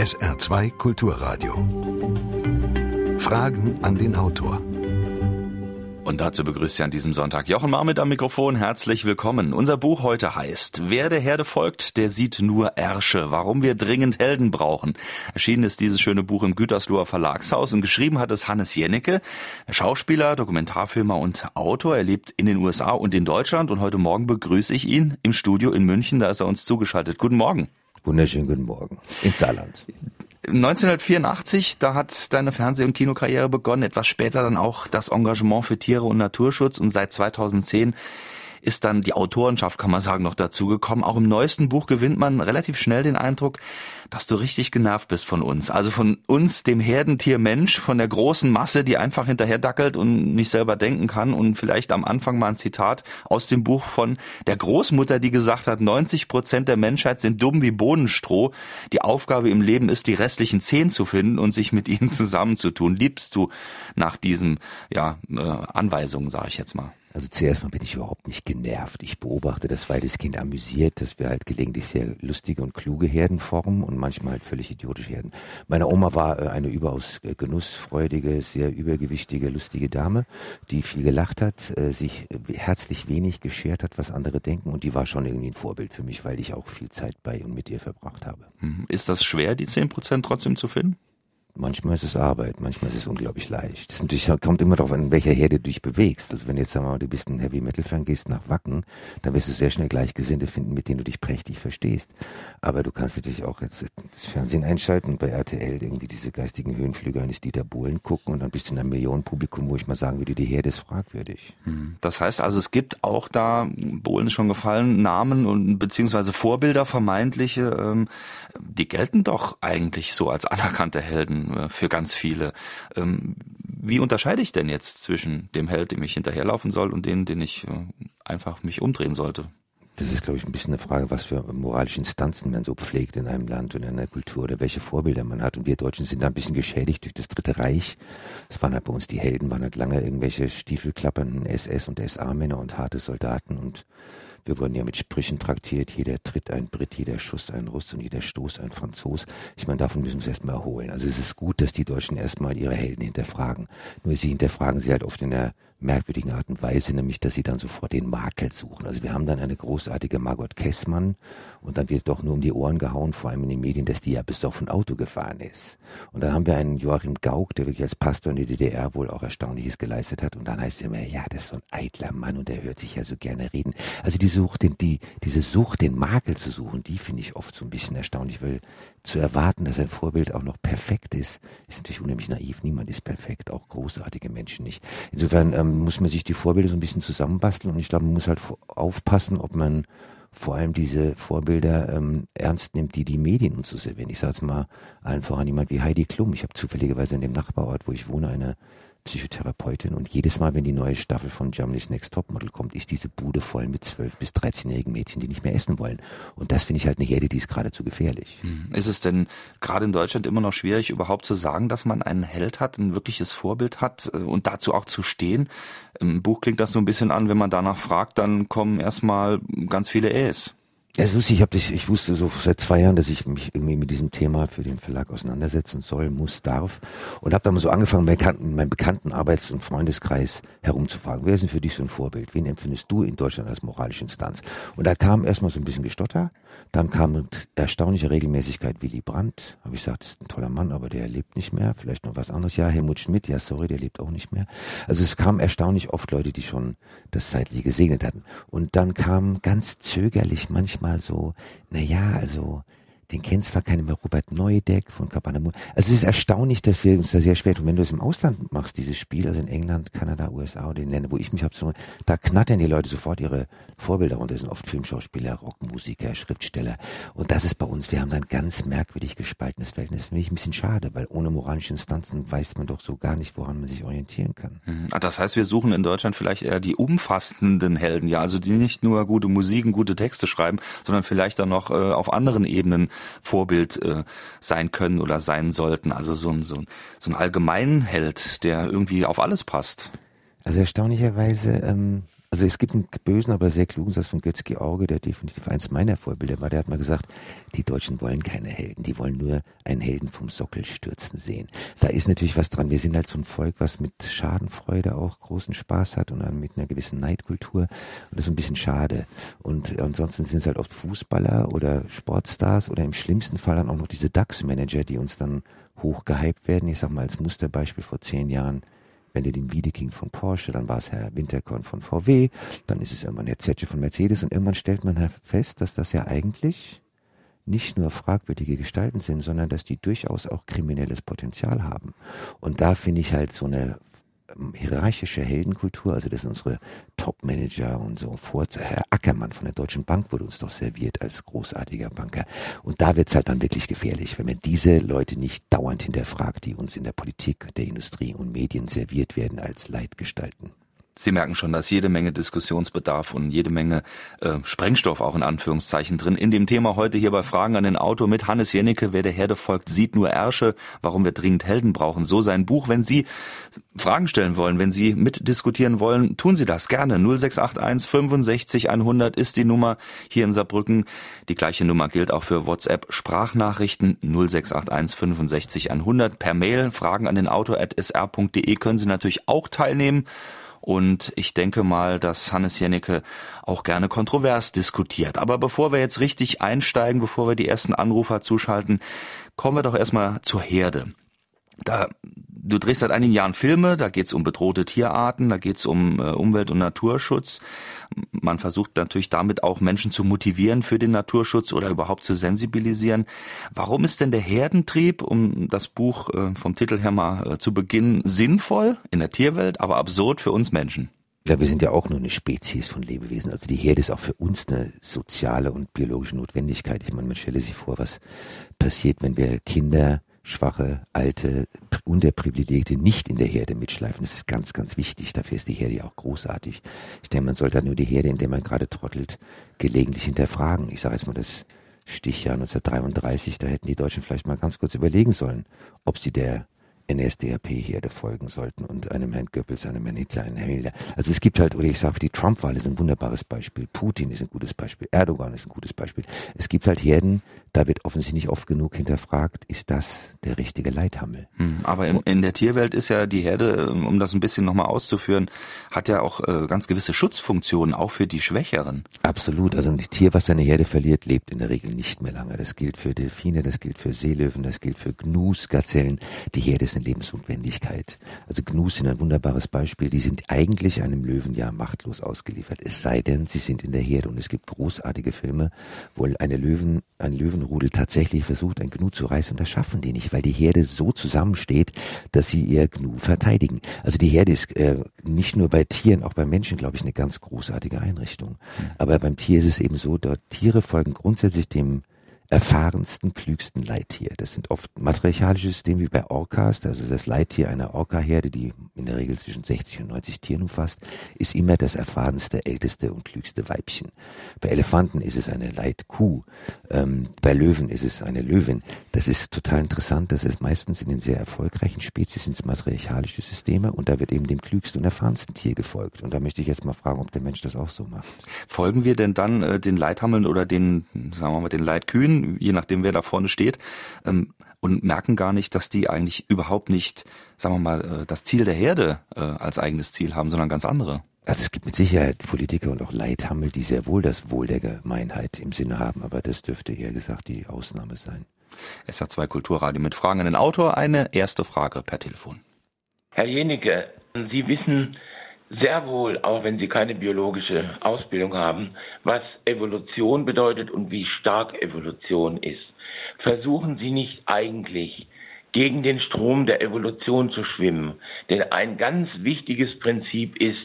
SR2 Kulturradio. Fragen an den Autor. Und dazu begrüßt Sie an diesem Sonntag Jochen Marmit am Mikrofon. Herzlich willkommen. Unser Buch heute heißt Wer der Herde folgt, der sieht nur Ärsche. Warum wir dringend Helden brauchen. Erschienen ist dieses schöne Buch im Gütersloher Verlagshaus und geschrieben hat es Hannes Jennecke, Schauspieler, Dokumentarfilmer und Autor. Er lebt in den USA und in Deutschland und heute Morgen begrüße ich ihn im Studio in München. Da ist er uns zugeschaltet. Guten Morgen. Wunderschönen guten Morgen. In Saarland. 1984, da hat deine Fernseh- und Kinokarriere begonnen, etwas später dann auch das Engagement für Tiere und Naturschutz und seit 2010 ist dann die Autorenschaft, kann man sagen, noch dazugekommen. Auch im neuesten Buch gewinnt man relativ schnell den Eindruck, dass du richtig genervt bist von uns. Also von uns, dem Herdentier Mensch, von der großen Masse, die einfach hinterher dackelt und nicht selber denken kann. Und vielleicht am Anfang mal ein Zitat aus dem Buch von der Großmutter, die gesagt hat, 90 Prozent der Menschheit sind dumm wie Bohnenstroh. Die Aufgabe im Leben ist, die restlichen zehn zu finden und sich mit ihnen zusammenzutun. Liebst du nach diesen ja, äh, Anweisungen, sage ich jetzt mal? Also zuerst mal bin ich überhaupt nicht genervt. Ich beobachte das Kind amüsiert, dass wir halt gelegentlich sehr lustige und kluge Herden formen und manchmal halt völlig idiotische Herden. Meine Oma war äh, eine überaus äh, genussfreudige, sehr übergewichtige, lustige Dame, die viel gelacht hat, äh, sich herzlich wenig geschert hat, was andere denken und die war schon irgendwie ein Vorbild für mich, weil ich auch viel Zeit bei und mit ihr verbracht habe. Mhm. Ist das schwer, die zehn Prozent trotzdem zu finden? Manchmal ist es Arbeit, manchmal ist es unglaublich leicht. Das kommt immer darauf an, in welcher Herde du dich bewegst. Also wenn jetzt sagen wir mal, du bist ein Heavy Metal Fan, gehst nach Wacken, dann wirst du sehr schnell Gleichgesinnte finden, mit denen du dich prächtig verstehst. Aber du kannst natürlich auch jetzt das Fernsehen einschalten und bei RTL irgendwie diese geistigen Höhenflüge eines Dieter Bohlen gucken und dann bist du in einem Millionenpublikum, wo ich mal sagen würde, die Herde ist fragwürdig. Hm. Das heißt also, es gibt auch da, Bohlen ist schon gefallen, Namen und beziehungsweise Vorbilder vermeintliche, ähm, die gelten doch eigentlich so als anerkannte Helden äh, für ganz viele. Ähm, wie unterscheide ich denn jetzt zwischen dem Held, dem ich hinterherlaufen soll, und dem, den ich äh, einfach mich umdrehen sollte? Das ist, glaube ich, ein bisschen eine Frage, was für moralische Instanzen man so pflegt in einem Land und in einer Kultur oder welche Vorbilder man hat. Und wir Deutschen sind da ein bisschen geschädigt durch das Dritte Reich. Es waren halt bei uns die Helden, waren halt lange irgendwelche stiefelklappernden SS- und SA-Männer und harte Soldaten und wir wurden ja mit Sprüchen traktiert, jeder Tritt ein Brit, jeder Schuss ein Russ und jeder Stoß ein Franzos. Ich meine, davon müssen wir uns erstmal erholen. Also es ist gut, dass die Deutschen erstmal ihre Helden hinterfragen. Nur sie hinterfragen sie halt oft in der merkwürdigen Art und Weise, nämlich, dass sie dann sofort den Makel suchen. Also wir haben dann eine großartige Margot Kessmann und dann wird doch nur um die Ohren gehauen, vor allem in den Medien, dass die ja besoffen Auto gefahren ist. Und dann haben wir einen Joachim Gauck, der wirklich als Pastor in der DDR wohl auch Erstaunliches geleistet hat und dann heißt es immer, ja, das ist so ein eitler Mann und der hört sich ja so gerne reden. Also die Sucht, den, die, diese Sucht, den Makel zu suchen, die finde ich oft so ein bisschen erstaunlich, weil zu erwarten, dass ein Vorbild auch noch perfekt ist, ist natürlich unheimlich naiv. Niemand ist perfekt, auch großartige Menschen nicht. Insofern ähm, muss man sich die Vorbilder so ein bisschen zusammenbasteln und ich glaube, man muss halt aufpassen, ob man vor allem diese Vorbilder ähm, ernst nimmt, die die Medien uns so servieren. Ich sage jetzt mal allen voran jemand wie Heidi Klum. Ich habe zufälligerweise in dem Nachbarort, wo ich wohne, eine Psychotherapeutin und jedes Mal, wenn die neue Staffel von Germany's Next Topmodel kommt, ist diese Bude voll mit 12- bis 13-jährigen Mädchen, die nicht mehr essen wollen. Und das finde ich halt eine Herde, die ist geradezu gefährlich. Hm. Ist es denn gerade in Deutschland immer noch schwierig, überhaupt zu sagen, dass man einen Held hat, ein wirkliches Vorbild hat äh, und dazu auch zu stehen? Im Buch klingt das so ein bisschen an, wenn man danach fragt, dann kommen erstmal ganz viele Äs. Ja, ist lustig, ich, hab das, ich wusste so seit zwei Jahren, dass ich mich irgendwie mit diesem Thema für den Verlag auseinandersetzen soll, muss, darf. Und habe dann mal so angefangen, meinen bekannten, bekannten Arbeits- und Freundeskreis herumzufragen. Wer ist denn für dich so ein Vorbild? Wen empfindest du in Deutschland als moralische Instanz? Und da kam erstmal so ein bisschen Gestotter. Dann kam mit erstaunlicher Regelmäßigkeit Willy Brandt. Habe ich gesagt, das ist ein toller Mann, aber der lebt nicht mehr. Vielleicht noch was anderes. Ja, Helmut Schmidt. Ja, sorry, der lebt auch nicht mehr. Also es kamen erstaunlich oft Leute, die schon das zeitlich gesegnet hatten. Und dann kam ganz zögerlich manchmal mal so, naja, also den kennt zwar keiner mehr, Robert Neudeck von Cabana Also es ist erstaunlich, dass wir uns da sehr schwer tun. Wenn du es im Ausland machst, dieses Spiel, also in England, Kanada, USA oder in Ländern, wo ich mich habe, da knattern die Leute sofort ihre Vorbilder runter. Das sind oft Filmschauspieler, Rockmusiker, Schriftsteller. Und das ist bei uns, wir haben dann ganz merkwürdig gespaltenes Verhältnis. Finde ich ein bisschen schade, weil ohne moralische Instanzen weiß man doch so gar nicht, woran man sich orientieren kann. Mhm. Ah, das heißt, wir suchen in Deutschland vielleicht eher die umfassenden Helden, ja, also die nicht nur gute Musiken, gute Texte schreiben, sondern vielleicht dann noch äh, auf anderen Ebenen Vorbild äh, sein können oder sein sollten. Also so ein, so ein, so ein Allgemeinheld, der irgendwie auf alles passt. Also erstaunlicherweise ähm, Also es gibt einen bösen, aber sehr klugen Satz von Götz George, der definitiv eins meiner Vorbilder war. Der hat mal gesagt, die Deutschen wollen keine Helden, die wollen nur einen Helden vom Sockel stürzen sehen. Da ist natürlich was dran. Wir sind halt so ein Volk, was mit Schadenfreude auch großen Spaß hat und dann mit einer gewissen Neidkultur. Und das ist ein bisschen schade. Und ansonsten sind es halt oft Fußballer oder Sportstars oder im schlimmsten Fall dann auch noch diese DAX-Manager, die uns dann hochgehypt werden. Ich sag mal als Musterbeispiel vor zehn Jahren wenn ihr den Wiedeking von Porsche, dann war es Herr Winterkorn von VW, dann ist es irgendwann Herr Zetsche von Mercedes und irgendwann stellt man fest, dass das ja eigentlich nicht nur fragwürdige Gestalten sind, sondern dass die durchaus auch kriminelles Potenzial haben. Und da finde ich halt so eine hierarchische Heldenkultur, also das sind unsere Top-Manager und so. Herr Ackermann von der Deutschen Bank wurde uns doch serviert als großartiger Banker. Und da wird es halt dann wirklich gefährlich, wenn man diese Leute nicht dauernd hinterfragt, die uns in der Politik, der Industrie und Medien serviert werden als Leitgestalten. Sie merken schon, dass jede Menge Diskussionsbedarf und jede Menge äh, Sprengstoff auch in Anführungszeichen drin. In dem Thema heute hier bei Fragen an den Autor mit Hannes Jennecke, wer der Herde folgt, sieht nur Ärsche, warum wir dringend Helden brauchen. So sein Buch. Wenn Sie Fragen stellen wollen, wenn Sie mitdiskutieren wollen, tun Sie das gerne. 0681 65 100 ist die Nummer hier in Saarbrücken. Die gleiche Nummer gilt auch für WhatsApp Sprachnachrichten 0681 65 100 per Mail. Fragen an den Autor at sr.de können Sie natürlich auch teilnehmen. Und ich denke mal, dass Hannes Jennecke auch gerne kontrovers diskutiert. Aber bevor wir jetzt richtig einsteigen, bevor wir die ersten Anrufer zuschalten, kommen wir doch erstmal zur Herde. Da du drehst seit einigen Jahren Filme, da geht's um bedrohte Tierarten, da geht's um äh, Umwelt- und Naturschutz. Man versucht natürlich damit auch Menschen zu motivieren für den Naturschutz oder überhaupt zu sensibilisieren. Warum ist denn der Herdentrieb, um das Buch äh, vom Titel her mal äh, zu beginnen, sinnvoll in der Tierwelt, aber absurd für uns Menschen? Ja, wir sind ja auch nur eine Spezies von Lebewesen. Also die Herde ist auch für uns eine soziale und biologische Notwendigkeit. Ich meine, man stelle sich vor, was passiert, wenn wir Kinder schwache, alte, unterprivilegierte nicht in der Herde mitschleifen. Das ist ganz, ganz wichtig. Dafür ist die Herde ja auch großartig. Ich denke, man sollte nur die Herde, in der man gerade trottelt, gelegentlich hinterfragen. Ich sage jetzt mal das Stichjahr 1933, da hätten die Deutschen vielleicht mal ganz kurz überlegen sollen, ob sie der NSDAP-Herde folgen sollten und einem Herrn Goebbels, einem Herrn Hitler, einem Herrn Hitler. Also es gibt halt, oder ich sage, die Trump-Wahl ist ein wunderbares Beispiel, Putin ist ein gutes Beispiel, Erdogan ist ein gutes Beispiel. Es gibt halt Herden, da wird offensichtlich nicht oft genug hinterfragt, ist das der richtige Leithammel? Hm, aber in, in, der Tierwelt ist ja die Herde, um das ein bisschen nochmal auszuführen, hat ja auch äh, ganz gewisse Schutzfunktionen, auch für die Schwächeren. Absolut, also ein Tier, was seine Herde verliert, lebt in der Regel nicht mehr lange. Das gilt für Delfine, das gilt für Seelöwen, das gilt für Gnus, Gazellen. Die Herde ist eine Lebensnotwendigkeit. Also Gnus sind ein wunderbares Beispiel. Die sind eigentlich einem Löwenjahr machtlos ausgeliefert. Es sei denn, sie sind in der Herde. Und es gibt großartige Filme, wo eine Löwen, ein Löwenrudel tatsächlich versucht, ein Gnu zu reißen. Und das schaffen die nicht, weil die Herde so zusammensteht, dass sie ihr Gnu verteidigen. Also die Herde ist äh, nicht nur bei Tieren, auch bei Menschen, glaube ich, eine ganz großartige Einrichtung. Aber beim Tier ist es eben so, dort Tiere folgen grundsätzlich dem erfahrensten, klügsten Leittier. Das sind oft matriarchalische Systeme wie bei Orcas, also das Leittier einer Orca-Herde, die in der Regel zwischen 60 und 90 Tieren umfasst, ist immer das erfahrenste, älteste und klügste Weibchen. Bei Elefanten ist es eine Leitkuh, ähm, bei Löwen ist es eine Löwin. Das ist total interessant, das ist meistens in den sehr erfolgreichen Spezies ins matriarchalische Systeme und da wird eben dem klügsten und erfahrensten Tier gefolgt. Und da möchte ich jetzt mal fragen, ob der Mensch das auch so macht. Folgen wir denn dann äh, den Leithammeln oder den, sagen wir mal, den Leitkühen? Je nachdem wer da vorne steht, ähm, und merken gar nicht, dass die eigentlich überhaupt nicht, sagen wir mal, äh, das Ziel der Herde äh, als eigenes Ziel haben, sondern ganz andere. Also es gibt mit Sicherheit Politiker und auch Leithammel, die sehr wohl das Wohl der Gemeinheit im Sinne haben, aber das dürfte eher gesagt die Ausnahme sein. Es hat zwei Kulturradio mit Fragen an den Autor. Eine erste Frage per Telefon. Herr Jenige, Sie wissen, sehr wohl, auch wenn sie keine biologische Ausbildung haben, was Evolution bedeutet und wie stark Evolution ist. Versuchen Sie nicht eigentlich gegen den Strom der Evolution zu schwimmen. Denn ein ganz wichtiges Prinzip ist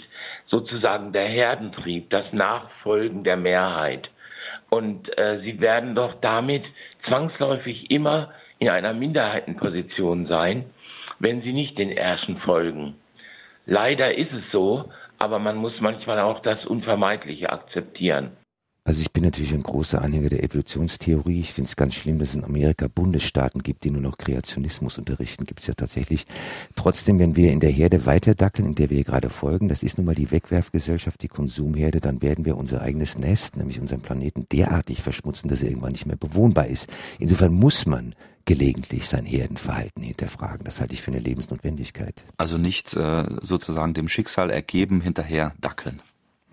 sozusagen der Herdentrieb, das Nachfolgen der Mehrheit. Und äh, Sie werden doch damit zwangsläufig immer in einer Minderheitenposition sein, wenn Sie nicht den Ersten folgen. Leider ist es so, aber man muss manchmal auch das Unvermeidliche akzeptieren. Also ich bin natürlich ein großer Anhänger der Evolutionstheorie. Ich finde es ganz schlimm, dass es in Amerika Bundesstaaten gibt, die nur noch Kreationismus unterrichten. Gibt es ja tatsächlich. Trotzdem, wenn wir in der Herde weiterdackeln, in der wir gerade folgen, das ist nun mal die Wegwerfgesellschaft, die Konsumherde, dann werden wir unser eigenes Nest, nämlich unseren Planeten, derartig verschmutzen, dass er irgendwann nicht mehr bewohnbar ist. Insofern muss man gelegentlich sein Herdenverhalten hinterfragen. Das halte ich für eine Lebensnotwendigkeit. Also nicht äh, sozusagen dem Schicksal ergeben hinterher dackeln.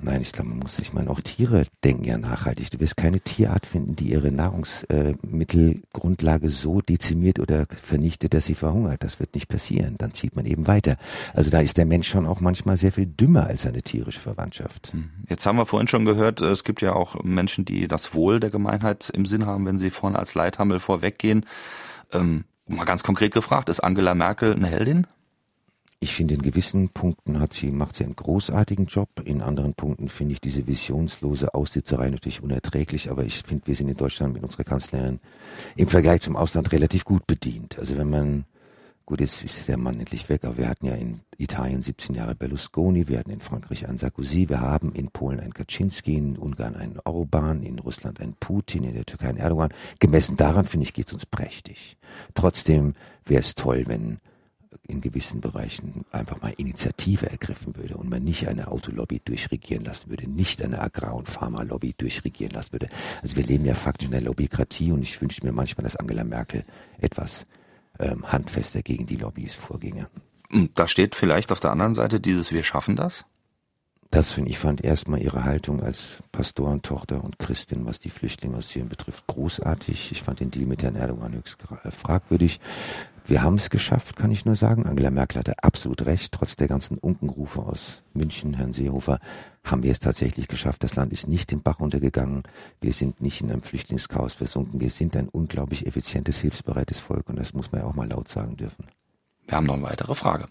Nein, ich glaube, man muss sich mal auch Tiere denken ja nachhaltig. Du wirst keine Tierart finden, die ihre Nahrungsmittelgrundlage so dezimiert oder vernichtet, dass sie verhungert. Das wird nicht passieren. Dann zieht man eben weiter. Also da ist der Mensch schon auch manchmal sehr viel dümmer als seine tierische Verwandtschaft. Hm. Jetzt haben wir vorhin schon gehört, es gibt ja auch Menschen, die das Wohl der Gemeinheit im Sinn haben, wenn sie vorne als Leithammel vorweggehen. Ähm, mal ganz konkret gefragt, ist Angela Merkel eine Heldin? Ich finde, in gewissen Punkten hat sie, macht sie einen großartigen Job. In anderen Punkten finde ich diese visionslose Aussitzerei natürlich unerträglich. Aber ich finde, wir sind in Deutschland mit unserer Kanzlerin im Vergleich zum Ausland relativ gut bedient. Also wenn man, gut, jetzt ist der Mann endlich weg, aber wir hatten ja in Italien 17 Jahre Berlusconi, wir hatten in Frankreich einen Sarkozy, wir haben in Polen einen Kaczynski, in Ungarn einen Orban, in Russland einen Putin, in der Türkei einen Erdogan. Gemessen daran, finde ich, geht es uns prächtig. Trotzdem wäre es toll, wenn in gewissen Bereichen einfach mal Initiative ergriffen würde und man nicht eine Autolobby durchregieren lassen würde, nicht eine Agrar- und Pharmalobby durchregieren lassen würde. Also wir leben ja faktisch in der Lobbykratie und ich wünsche mir manchmal, dass Angela Merkel etwas ähm, handfester gegen die Lobbys vorginge. Da steht vielleicht auf der anderen Seite dieses Wir schaffen das? Das finde ich fand erstmal ihre Haltung als Pastorentochter und Christin, was die Flüchtlinge aus Syrien betrifft, großartig. Ich fand den Deal mit Herrn Erdogan höchst fragwürdig. Wir haben es geschafft, kann ich nur sagen. Angela Merkel hatte absolut recht. Trotz der ganzen Unkenrufe aus München, Herrn Seehofer, haben wir es tatsächlich geschafft. Das Land ist nicht den Bach runtergegangen. Wir sind nicht in einem Flüchtlingschaos versunken. Wir sind ein unglaublich effizientes, hilfsbereites Volk. Und das muss man ja auch mal laut sagen dürfen. Wir haben noch eine weitere Frage.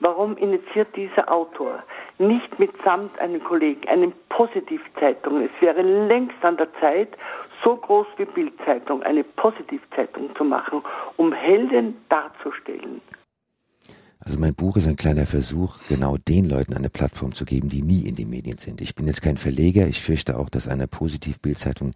Warum initiiert dieser Autor nicht mitsamt einem Kollegen eine Positivzeitung? Es wäre längst an der Zeit, so groß wie Bildzeitung eine Positivzeitung zu machen, um Helden darzustellen. Also mein Buch ist ein kleiner Versuch, genau den Leuten eine Plattform zu geben, die nie in den Medien sind. Ich bin jetzt kein Verleger. Ich fürchte auch, dass eine Positiv-Bildzeitung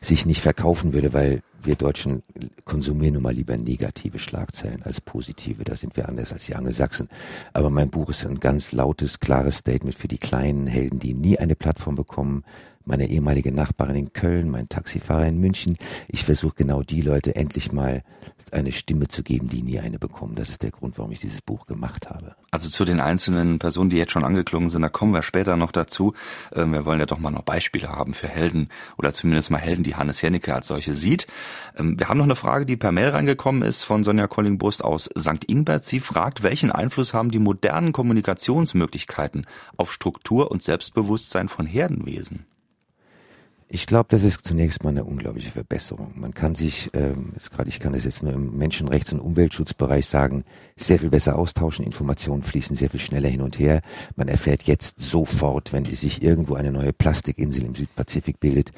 sich nicht verkaufen würde, weil wir Deutschen konsumieren nun mal lieber negative Schlagzeilen als positive. Da sind wir anders als die Angelsachsen. Aber mein Buch ist ein ganz lautes, klares Statement für die kleinen Helden, die nie eine Plattform bekommen, meine ehemalige Nachbarin in Köln, mein Taxifahrer in München. Ich versuche genau die Leute endlich mal eine Stimme zu geben, die nie eine bekommen. Das ist der Grund, warum ich dieses Buch gemacht habe. Also zu den einzelnen Personen, die jetzt schon angeklungen sind, da kommen wir später noch dazu. Ähm, wir wollen ja doch mal noch Beispiele haben für Helden oder zumindest mal Helden, die Hannes Jennecke als solche sieht. Ähm, wir haben noch eine Frage, die per Mail reingekommen ist von Sonja Collingbrust aus St. Ingbert. Sie fragt, welchen Einfluss haben die modernen Kommunikationsmöglichkeiten auf Struktur und Selbstbewusstsein von Herdenwesen? Ich glaube, das ist zunächst mal eine unglaubliche Verbesserung. Man kann sich, ähm, gerade ich kann das jetzt nur im Menschenrechts- und Umweltschutzbereich sagen, sehr viel besser austauschen. Informationen fließen sehr viel schneller hin und her. Man erfährt jetzt sofort, wenn sich irgendwo eine neue Plastikinsel im Südpazifik bildet.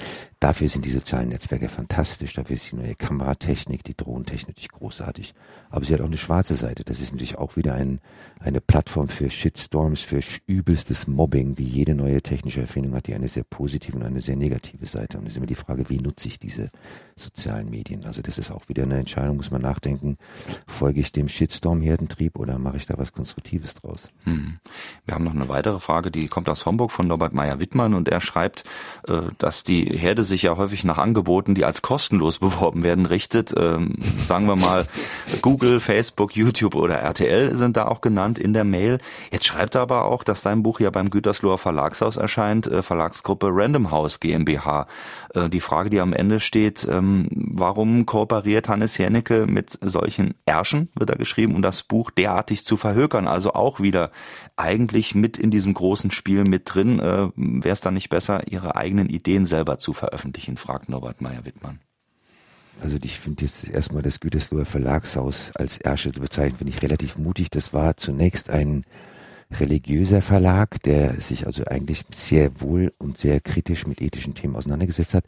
Dafür sind die sozialen Netzwerke fantastisch. Dafür ist die neue Kameratechnik, die Drohnentechnik natürlich großartig. Aber sie hat auch eine schwarze Seite. Das ist natürlich auch wieder ein, eine Plattform für Shitstorms, für übelstes Mobbing, wie jede neue technische Erfindung hat die eine sehr positive und eine sehr negative Seite. Und es ist immer die Frage, wie nutze ich diese sozialen Medien? Also das ist auch wieder eine Entscheidung, muss man nachdenken. Folge ich dem Shitstorm-Herdentrieb oder mache ich da was Konstruktives draus? Hm. Wir haben noch eine weitere Frage, die kommt aus Homburg von Norbert Meyer-Wittmann und er schreibt, äh, dass die Herde sich ja häufig nach Angeboten, die als kostenlos beworben werden, richtet. Ähm, sagen wir mal, Google, Facebook, YouTube oder RTL sind da auch genannt in der Mail. Jetzt schreibt er aber auch, dass sein Buch ja beim Gütersloher Verlagshaus erscheint, äh, Verlagsgruppe Random House GmbH. Äh, die Frage, die am Ende steht, ähm, warum kooperiert Hannes Jennecke mit solchen Ärschen, wird er geschrieben, um das Buch derartig zu verhökern? Also auch wieder eigentlich mit in diesem großen Spiel mit drin. Äh, Wäre es dann nicht besser, ihre eigenen Ideen selber zu veröffentlichen, fragt Norbert Meyer-Wittmann. Also ich finde jetzt erstmal das Gütersloher Verlagshaus als Ersche bezeichnet, finde ich relativ mutig. Das war zunächst ein religiöser Verlag, der sich also eigentlich sehr wohl und sehr kritisch mit ethischen Themen auseinandergesetzt hat.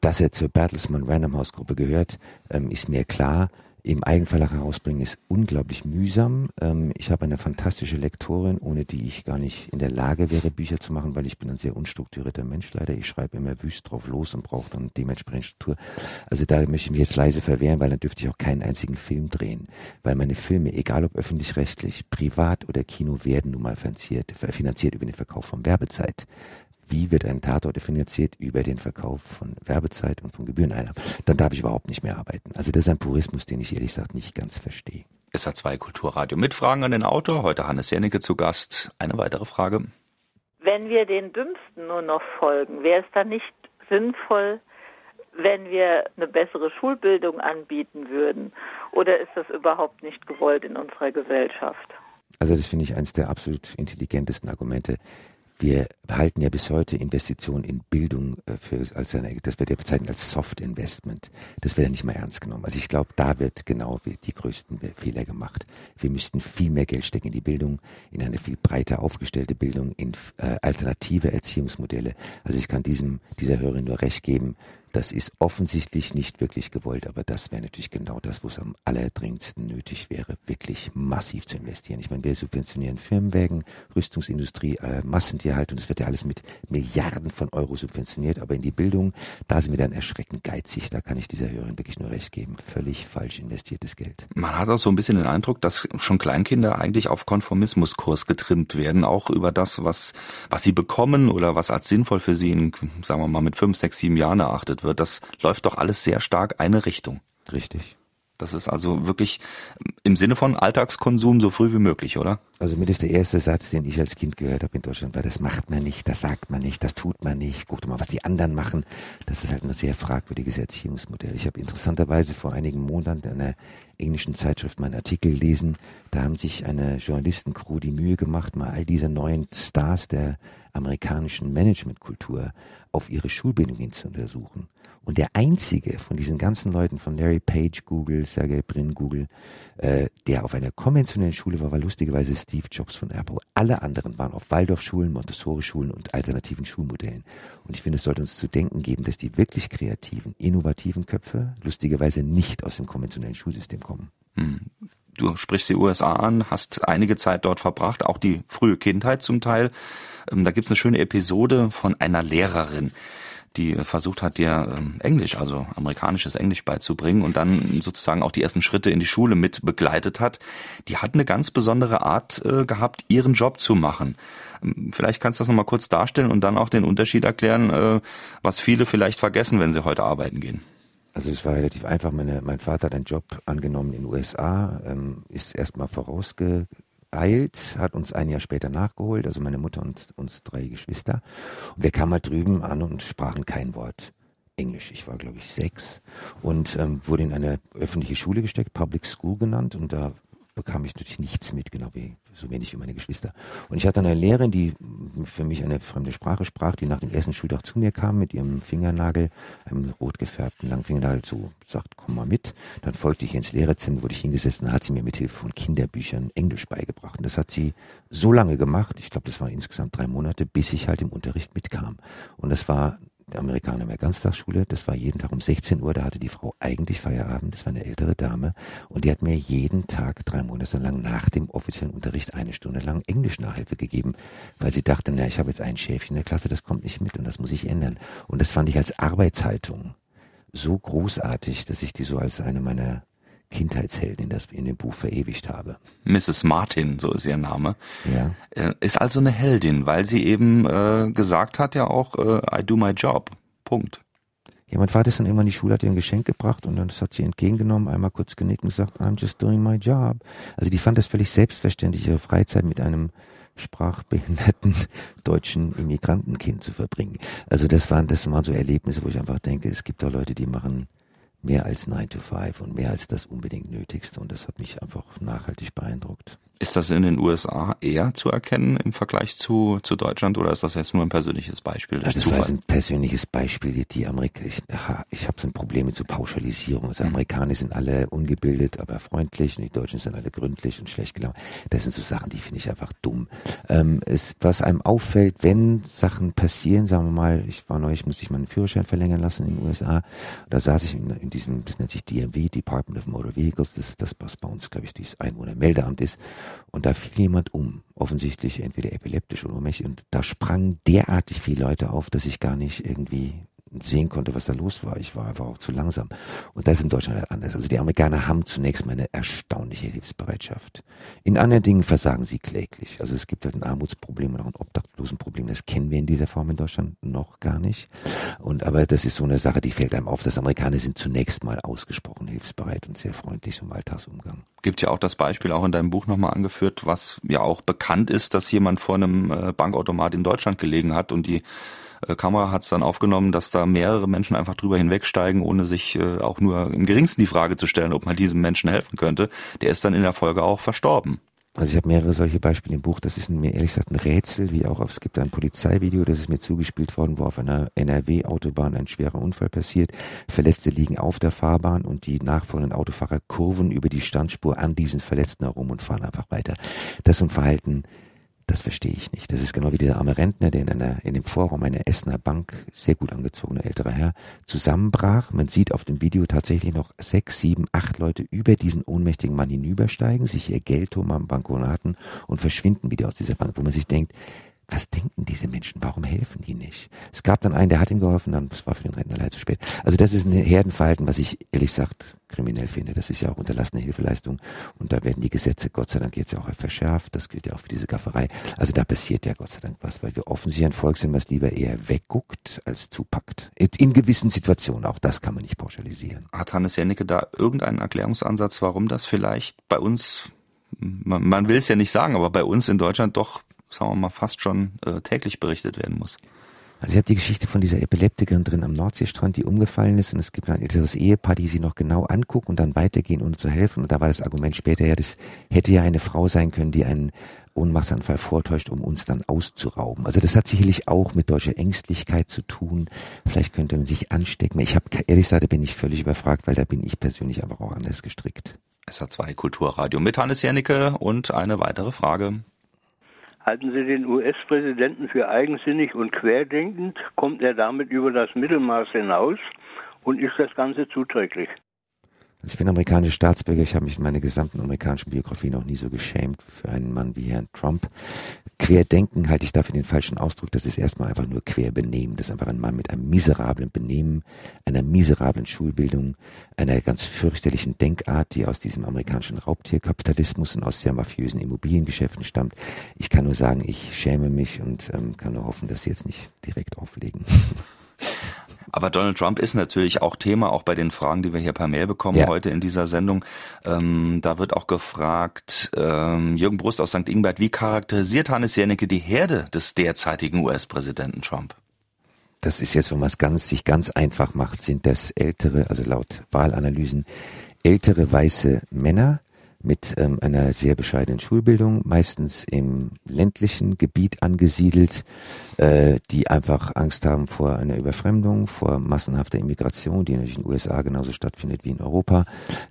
Dass er zur Bertelsmann Random House Gruppe gehört, ähm, ist mir klar. Im Eigenverlag herausbringen ist unglaublich mühsam. Ähm, ich habe eine fantastische Lektorin, ohne die ich gar nicht in der Lage wäre, Bücher zu machen, weil ich bin ein sehr unstrukturierter Mensch leider. Ich schreibe immer wüst drauf los und brauche dann dementsprechend Struktur. Also da möchte ich mich jetzt leise verwehren, weil dann dürfte ich auch keinen einzigen Film drehen. Weil meine Filme, egal ob öffentlich-rechtlich, privat oder Kino, werden nun mal finanziert, finanziert über den Verkauf von Werbezeit wie wird ein Tatort finanziert über den Verkauf von Werbezeit und von Gebühreneinnahmen, dann darf ich überhaupt nicht mehr arbeiten. Also das ist ein Purismus, den ich ehrlich gesagt nicht ganz verstehe. Es hat zwei Kulturradio mit Fragen an den Autor. Heute Hannes Jennecke zu Gast. Eine weitere Frage. Wenn wir den Dümmsten nur noch folgen, wäre es dann nicht sinnvoll, wenn wir eine bessere Schulbildung anbieten würden? Oder ist das überhaupt nicht gewollt in unserer Gesellschaft? Also das finde ich eines der absolut intelligentesten Argumente. Wir halten ja bis heute Investitionen in Bildung äh, für als eine, das wird ja bezeichnet als Soft Investment. Das wird ja nicht mal ernst genommen. Also ich glaube, da wird genau die größten Fehler gemacht. Wir müssten viel mehr Geld stecken in die Bildung, in eine viel breiter aufgestellte Bildung, in äh, alternative Erziehungsmodelle. Also ich kann diesem dieser Hörerin nur recht geben. Das ist offensichtlich nicht wirklich gewollt, aber das wäre natürlich genau das, wo es am allerdringendsten nötig wäre, wirklich massiv zu investieren. Ich meine, wir subventionieren Firmenwägen, Rüstungsindustrie, äh, Massentierhaltung, das wird ja alles mit Milliarden von Euro subventioniert, aber in die Bildung, da sind wir dann erschreckend geizig. Da kann ich dieser Hörerin wirklich nur recht geben. Völlig falsch investiertes Geld. Man hat auch so ein bisschen den Eindruck, dass schon Kleinkinder eigentlich auf Konformismuskurs getrimmt werden, auch über das, was, was sie bekommen oder was als sinnvoll für sie in, sagen wir mal, mit fünf, sechs, sieben Jahren erachtet wird. Das läuft doch alles sehr stark eine Richtung. Richtig. Das ist also wirklich im Sinne von Alltagskonsum so früh wie möglich, oder? Also mir ist der erste Satz, den ich als Kind gehört habe in Deutschland, war, das macht man nicht, das sagt man nicht, das tut man nicht, guck doch mal, was die anderen machen. Das ist halt ein sehr fragwürdiges Erziehungsmodell. Ich habe interessanterweise vor einigen Monaten in einer englischen Zeitschrift meinen Artikel gelesen. Da haben sich eine Journalistencrew die Mühe gemacht, mal all diese neuen Stars der amerikanischen Managementkultur auf ihre Schulbildung hin zu untersuchen. Und der einzige von diesen ganzen Leuten, von Larry Page Google, Sergey Brin Google, äh, der auf einer konventionellen Schule war, war lustigerweise Steve Jobs von Apple. Alle anderen waren auf Waldorfschulen, Montessori-Schulen und alternativen Schulmodellen. Und ich finde, es sollte uns zu denken geben, dass die wirklich kreativen, innovativen Köpfe lustigerweise nicht aus dem konventionellen Schulsystem kommen. Hm. Du sprichst die USA an, hast einige Zeit dort verbracht, auch die frühe Kindheit zum Teil. Ähm, da gibt's eine schöne Episode von einer Lehrerin, die versucht hat, dir ähm, Englisch, also amerikanisches Englisch beizubringen und dann sozusagen auch die ersten Schritte in die Schule mit begleitet hat. Die hat eine ganz besondere Art äh, gehabt, ihren Job zu machen. Ähm, vielleicht kannst du das nochmal kurz darstellen und dann auch den Unterschied erklären, äh, was viele vielleicht vergessen, wenn sie heute arbeiten gehen. Also es war relativ einfach. Meine, mein Vater hat einen Job angenommen in den USA, ähm, ist erstmal vorausge eilt, hat uns ein Jahr später nachgeholt, also meine Mutter und uns drei Geschwister. Und wir kamen halt drüben an und sprachen kein Wort. Englisch. Ich war, glaube ich, sechs und ähm, wurde in eine öffentliche Schule gesteckt, Public School genannt. Und da bekam ich natürlich nichts mit, genau wie so wenig wie meine Geschwister. Und ich hatte eine Lehrerin, die für mich eine fremde Sprache sprach, die nach dem ersten Schultag zu mir kam mit ihrem Fingernagel, einem rot gefärbten Langfingernagel, so sagt, komm mal mit. Dann folgte ich ins Lehrerzimmer, wurde ich hingesetzt und hat sie mir mit Hilfe von Kinderbüchern Englisch beigebracht. Und das hat sie so lange gemacht, ich glaube, das waren insgesamt drei Monate, bis ich halt im Unterricht mitkam. Und das war der Amerikaner mehr Ganztagsschule. Das war jeden Tag um 16 Uhr. Da hatte die Frau eigentlich Feierabend. Das war eine ältere Dame. Und die hat mir jeden Tag drei Monate lang nach dem offiziellen Unterricht eine Stunde lang Englisch-Nachhilfe gegeben, weil sie dachte, na, ich habe jetzt ein Schäfchen in der Klasse, das kommt nicht mit und das muss ich ändern. Und das fand ich als Arbeitshaltung so großartig, dass ich die so als eine meiner Kindheitsheldin das in dem Buch verewigt habe. Mrs. Martin, so ist ihr Name. Ja. Äh, ist also eine Heldin, weil sie eben äh, gesagt hat ja auch, äh, I do my job. Punkt. Ja, mein Vater ist dann irgendwann in die Schule, hat ihr ein Geschenk gebracht und dann das hat sie entgegengenommen, einmal kurz genickt und gesagt, I'm just doing my job. Also die fand das völlig selbstverständlich, ihre Freizeit mit einem sprachbehinderten deutschen Immigrantenkind zu verbringen. Also das waren, das waren so Erlebnisse, wo ich einfach denke, es gibt auch Leute, die machen mehr als 9 to 5 und mehr als das unbedingt Nötigste und das hat mich einfach nachhaltig beeindruckt. Ist das in den USA eher zu erkennen im Vergleich zu, zu Deutschland oder ist das jetzt nur ein persönliches Beispiel? Also das war ein persönliches Beispiel. Die Amerikaner, ich, ich habe so ein Problem mit so Pauschalisierung. Also mhm. Amerikaner sind alle ungebildet, aber freundlich und die Deutschen sind alle gründlich und schlecht gelaunt. Das sind so Sachen, die finde ich einfach dumm. Ähm, es, was einem auffällt, wenn Sachen passieren, sagen wir mal, ich war neulich, musste ich meinen Führerschein verlängern lassen in den USA. Da saß ich in, in diesem, das nennt sich DMV, Department of Motor Vehicles. Das ist das, was bei uns, glaube ich, dieses Einwohnermeldeamt ist. Und da fiel jemand um, offensichtlich entweder epileptisch oder ohnmächtig. Und da sprangen derartig viele Leute auf, dass ich gar nicht irgendwie sehen konnte, was da los war. Ich war einfach auch zu langsam. Und das ist in Deutschland halt anders. Also die Amerikaner haben zunächst mal eine erstaunliche Hilfsbereitschaft. In anderen Dingen versagen sie kläglich. Also es gibt halt ein Armutsproblem und auch ein Obdachlosenproblem. Das kennen wir in dieser Form in Deutschland noch gar nicht. Und aber das ist so eine Sache, die fällt einem auf. Das Amerikaner sind zunächst mal ausgesprochen hilfsbereit und sehr freundlich im Alltagsumgang. Gibt ja auch das Beispiel auch in deinem Buch nochmal angeführt, was ja auch bekannt ist, dass jemand vor einem äh, Bankautomat in Deutschland gelegen hat und die Kamera hat es dann aufgenommen, dass da mehrere Menschen einfach drüber hinwegsteigen, ohne sich äh, auch nur im geringsten die Frage zu stellen, ob man diesem Menschen helfen könnte. Der ist dann in der Folge auch verstorben. Also ich habe mehrere solche Beispiele im Buch. Das ist mir ehrlich gesagt ein Rätsel, wie auch auf, es gibt ein Polizeivideo, das ist mir zugespielt worden, wo auf einer NRW-Autobahn ein schwerer Unfall passiert. Verletzte liegen auf der Fahrbahn und die nachfolgenden Autofahrer kurven über die Standspur an diesen Verletzten herum und fahren einfach weiter. Das ist ein Verhalten, das verstehe ich nicht. Das ist genau wie dieser arme Rentner, der in, einer, in dem Vorraum einer Essener Bank, sehr gut angezogener älterer Herr, zusammenbrach. Man sieht auf dem Video tatsächlich noch sechs, sieben, acht Leute über diesen ohnmächtigen Mann hinübersteigen, sich ihr Geld holen am Bankomaten und verschwinden wieder aus dieser Bank, wo man sich denkt, was denken diese Menschen? Warum helfen die nicht? Es gab dann einen, der hat ihm geholfen, dann das war für den Rentner leider zu spät. Also das ist ein Herdenverhalten, was ich ehrlich gesagt kriminell finde. Das ist ja auch unterlassene Hilfeleistung und da werden die Gesetze Gott sei Dank jetzt ja auch verschärft. Das gilt ja auch für diese Gafferei. Also da passiert ja Gott sei Dank was, weil wir offensichtlich ein Volk sind, was lieber eher wegguckt als zupackt. In gewissen Situationen, auch das kann man nicht pauschalisieren. Hat Hannes Jennecke da irgendeinen Erklärungsansatz, warum das vielleicht bei uns man, man will es ja nicht sagen, aber bei uns in Deutschland doch sagen wir mal, fast schon äh, täglich berichtet werden muss. Also ich habe die Geschichte von dieser Epileptikerin drin am Nordseestrand, die umgefallen ist und es gibt ein älteres Ehepaar, die sie noch genau angucken und dann weitergehen, ohne zu helfen. Und da war das Argument später, ja, das hätte ja eine Frau sein können, die einen Ohnmachtsanfall vortäuscht, um uns dann auszurauben. Also das hat sicherlich auch mit deutscher Ängstlichkeit zu tun. Vielleicht könnte man sich anstecken. Ich habe ehrlich gesagt, da bin ich völlig überfragt, weil da bin ich persönlich einfach auch anders gestrickt. Es hat zwei Kulturradio mit Hannes Jennecke und eine weitere Frage. Halten Sie den US-Präsidenten für eigensinnig und querdenkend? Kommt er damit über das Mittelmaß hinaus? Und ist das Ganze zuträglich? Also ich bin amerikanischer Staatsbürger. Ich habe mich in meiner gesamten amerikanischen Biografie noch nie so geschämt für einen Mann wie Herrn Trump. Querdenken halte ich dafür den falschen Ausdruck. Das ist erstmal einfach nur Querbenehmen. Das ist einfach ein Mann mit einem miserablen Benehmen, einer miserablen Schulbildung, einer ganz fürchterlichen Denkart, die aus diesem amerikanischen Raubtierkapitalismus und aus sehr mafiösen Immobiliengeschäften stammt. Ich kann nur sagen, ich schäme mich und ähm, kann nur hoffen, dass sie jetzt nicht direkt auflegen. Aber Donald Trump ist natürlich auch Thema, auch bei den Fragen, die wir hier per Mail bekommen ja. heute in dieser Sendung. Ähm, da wird auch gefragt, ähm, Jürgen Brust aus St. Ingbert, wie charakterisiert Hannes Jennecke die Herde des derzeitigen US-Präsidenten Trump? Das ist jetzt, wenn man es ganz, sich ganz einfach macht, sind das ältere, also laut Wahlanalysen, ältere weiße Männer, mit ähm, einer sehr bescheidenen Schulbildung, meistens im ländlichen Gebiet angesiedelt, äh, die einfach Angst haben vor einer Überfremdung, vor massenhafter Immigration, die natürlich in den USA genauso stattfindet wie in Europa.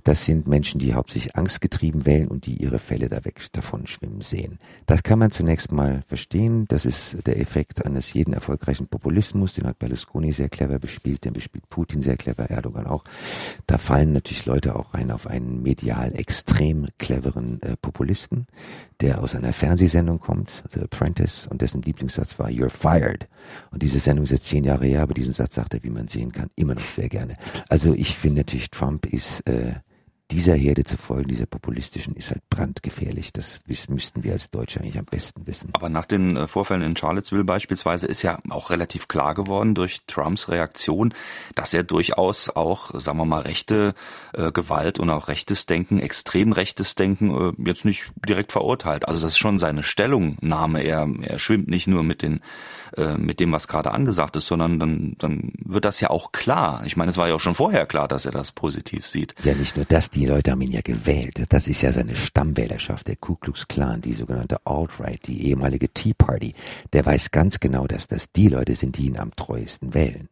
Das sind Menschen, die hauptsächlich angstgetrieben wählen und die ihre Fälle da weg davon schwimmen sehen. Das kann man zunächst mal verstehen. Das ist der Effekt eines jeden erfolgreichen Populismus. Den hat Berlusconi sehr clever bespielt, den bespielt Putin sehr clever, Erdogan auch. Da fallen natürlich Leute auch rein auf einen medial extrem cleveren äh, Populisten, der aus einer Fernsehsendung kommt, The Apprentice, und dessen Lieblingssatz war You're fired. Und diese Sendung ist jetzt zehn Jahre her, aber diesen Satz sagt er, wie man sehen kann, immer noch sehr gerne. Also ich finde natürlich, Trump ist äh, dieser Herde zu folgen, dieser populistischen, ist halt brandgefährlich. Das müssten wir als Deutsche eigentlich am besten wissen. Aber nach den äh, Vorfällen in Charlottesville beispielsweise ist ja auch relativ klar geworden durch Trumps Reaktion, dass er durchaus auch, sagen wir mal, rechte äh, Gewalt und auch rechtes Denken, extrem rechtes Denken äh, jetzt nicht direkt verurteilt. Also das ist schon seine Stellungnahme. Er, er schwimmt nicht nur mit den äh, mit dem, was gerade angesagt ist, sondern dann, dann wird das ja auch klar. Ich meine, es war ja auch schon vorher klar, dass er das positiv sieht. Ja, nicht nur das, die Leute haben ihn ja gewählt. Das ist ja seine Stammwählerschaft, der Ku Klux Klan, die sogenannte Alt-Right, die ehemalige Tea Party. Der weiß ganz genau, dass das die Leute sind, die ihn am treuesten wählen.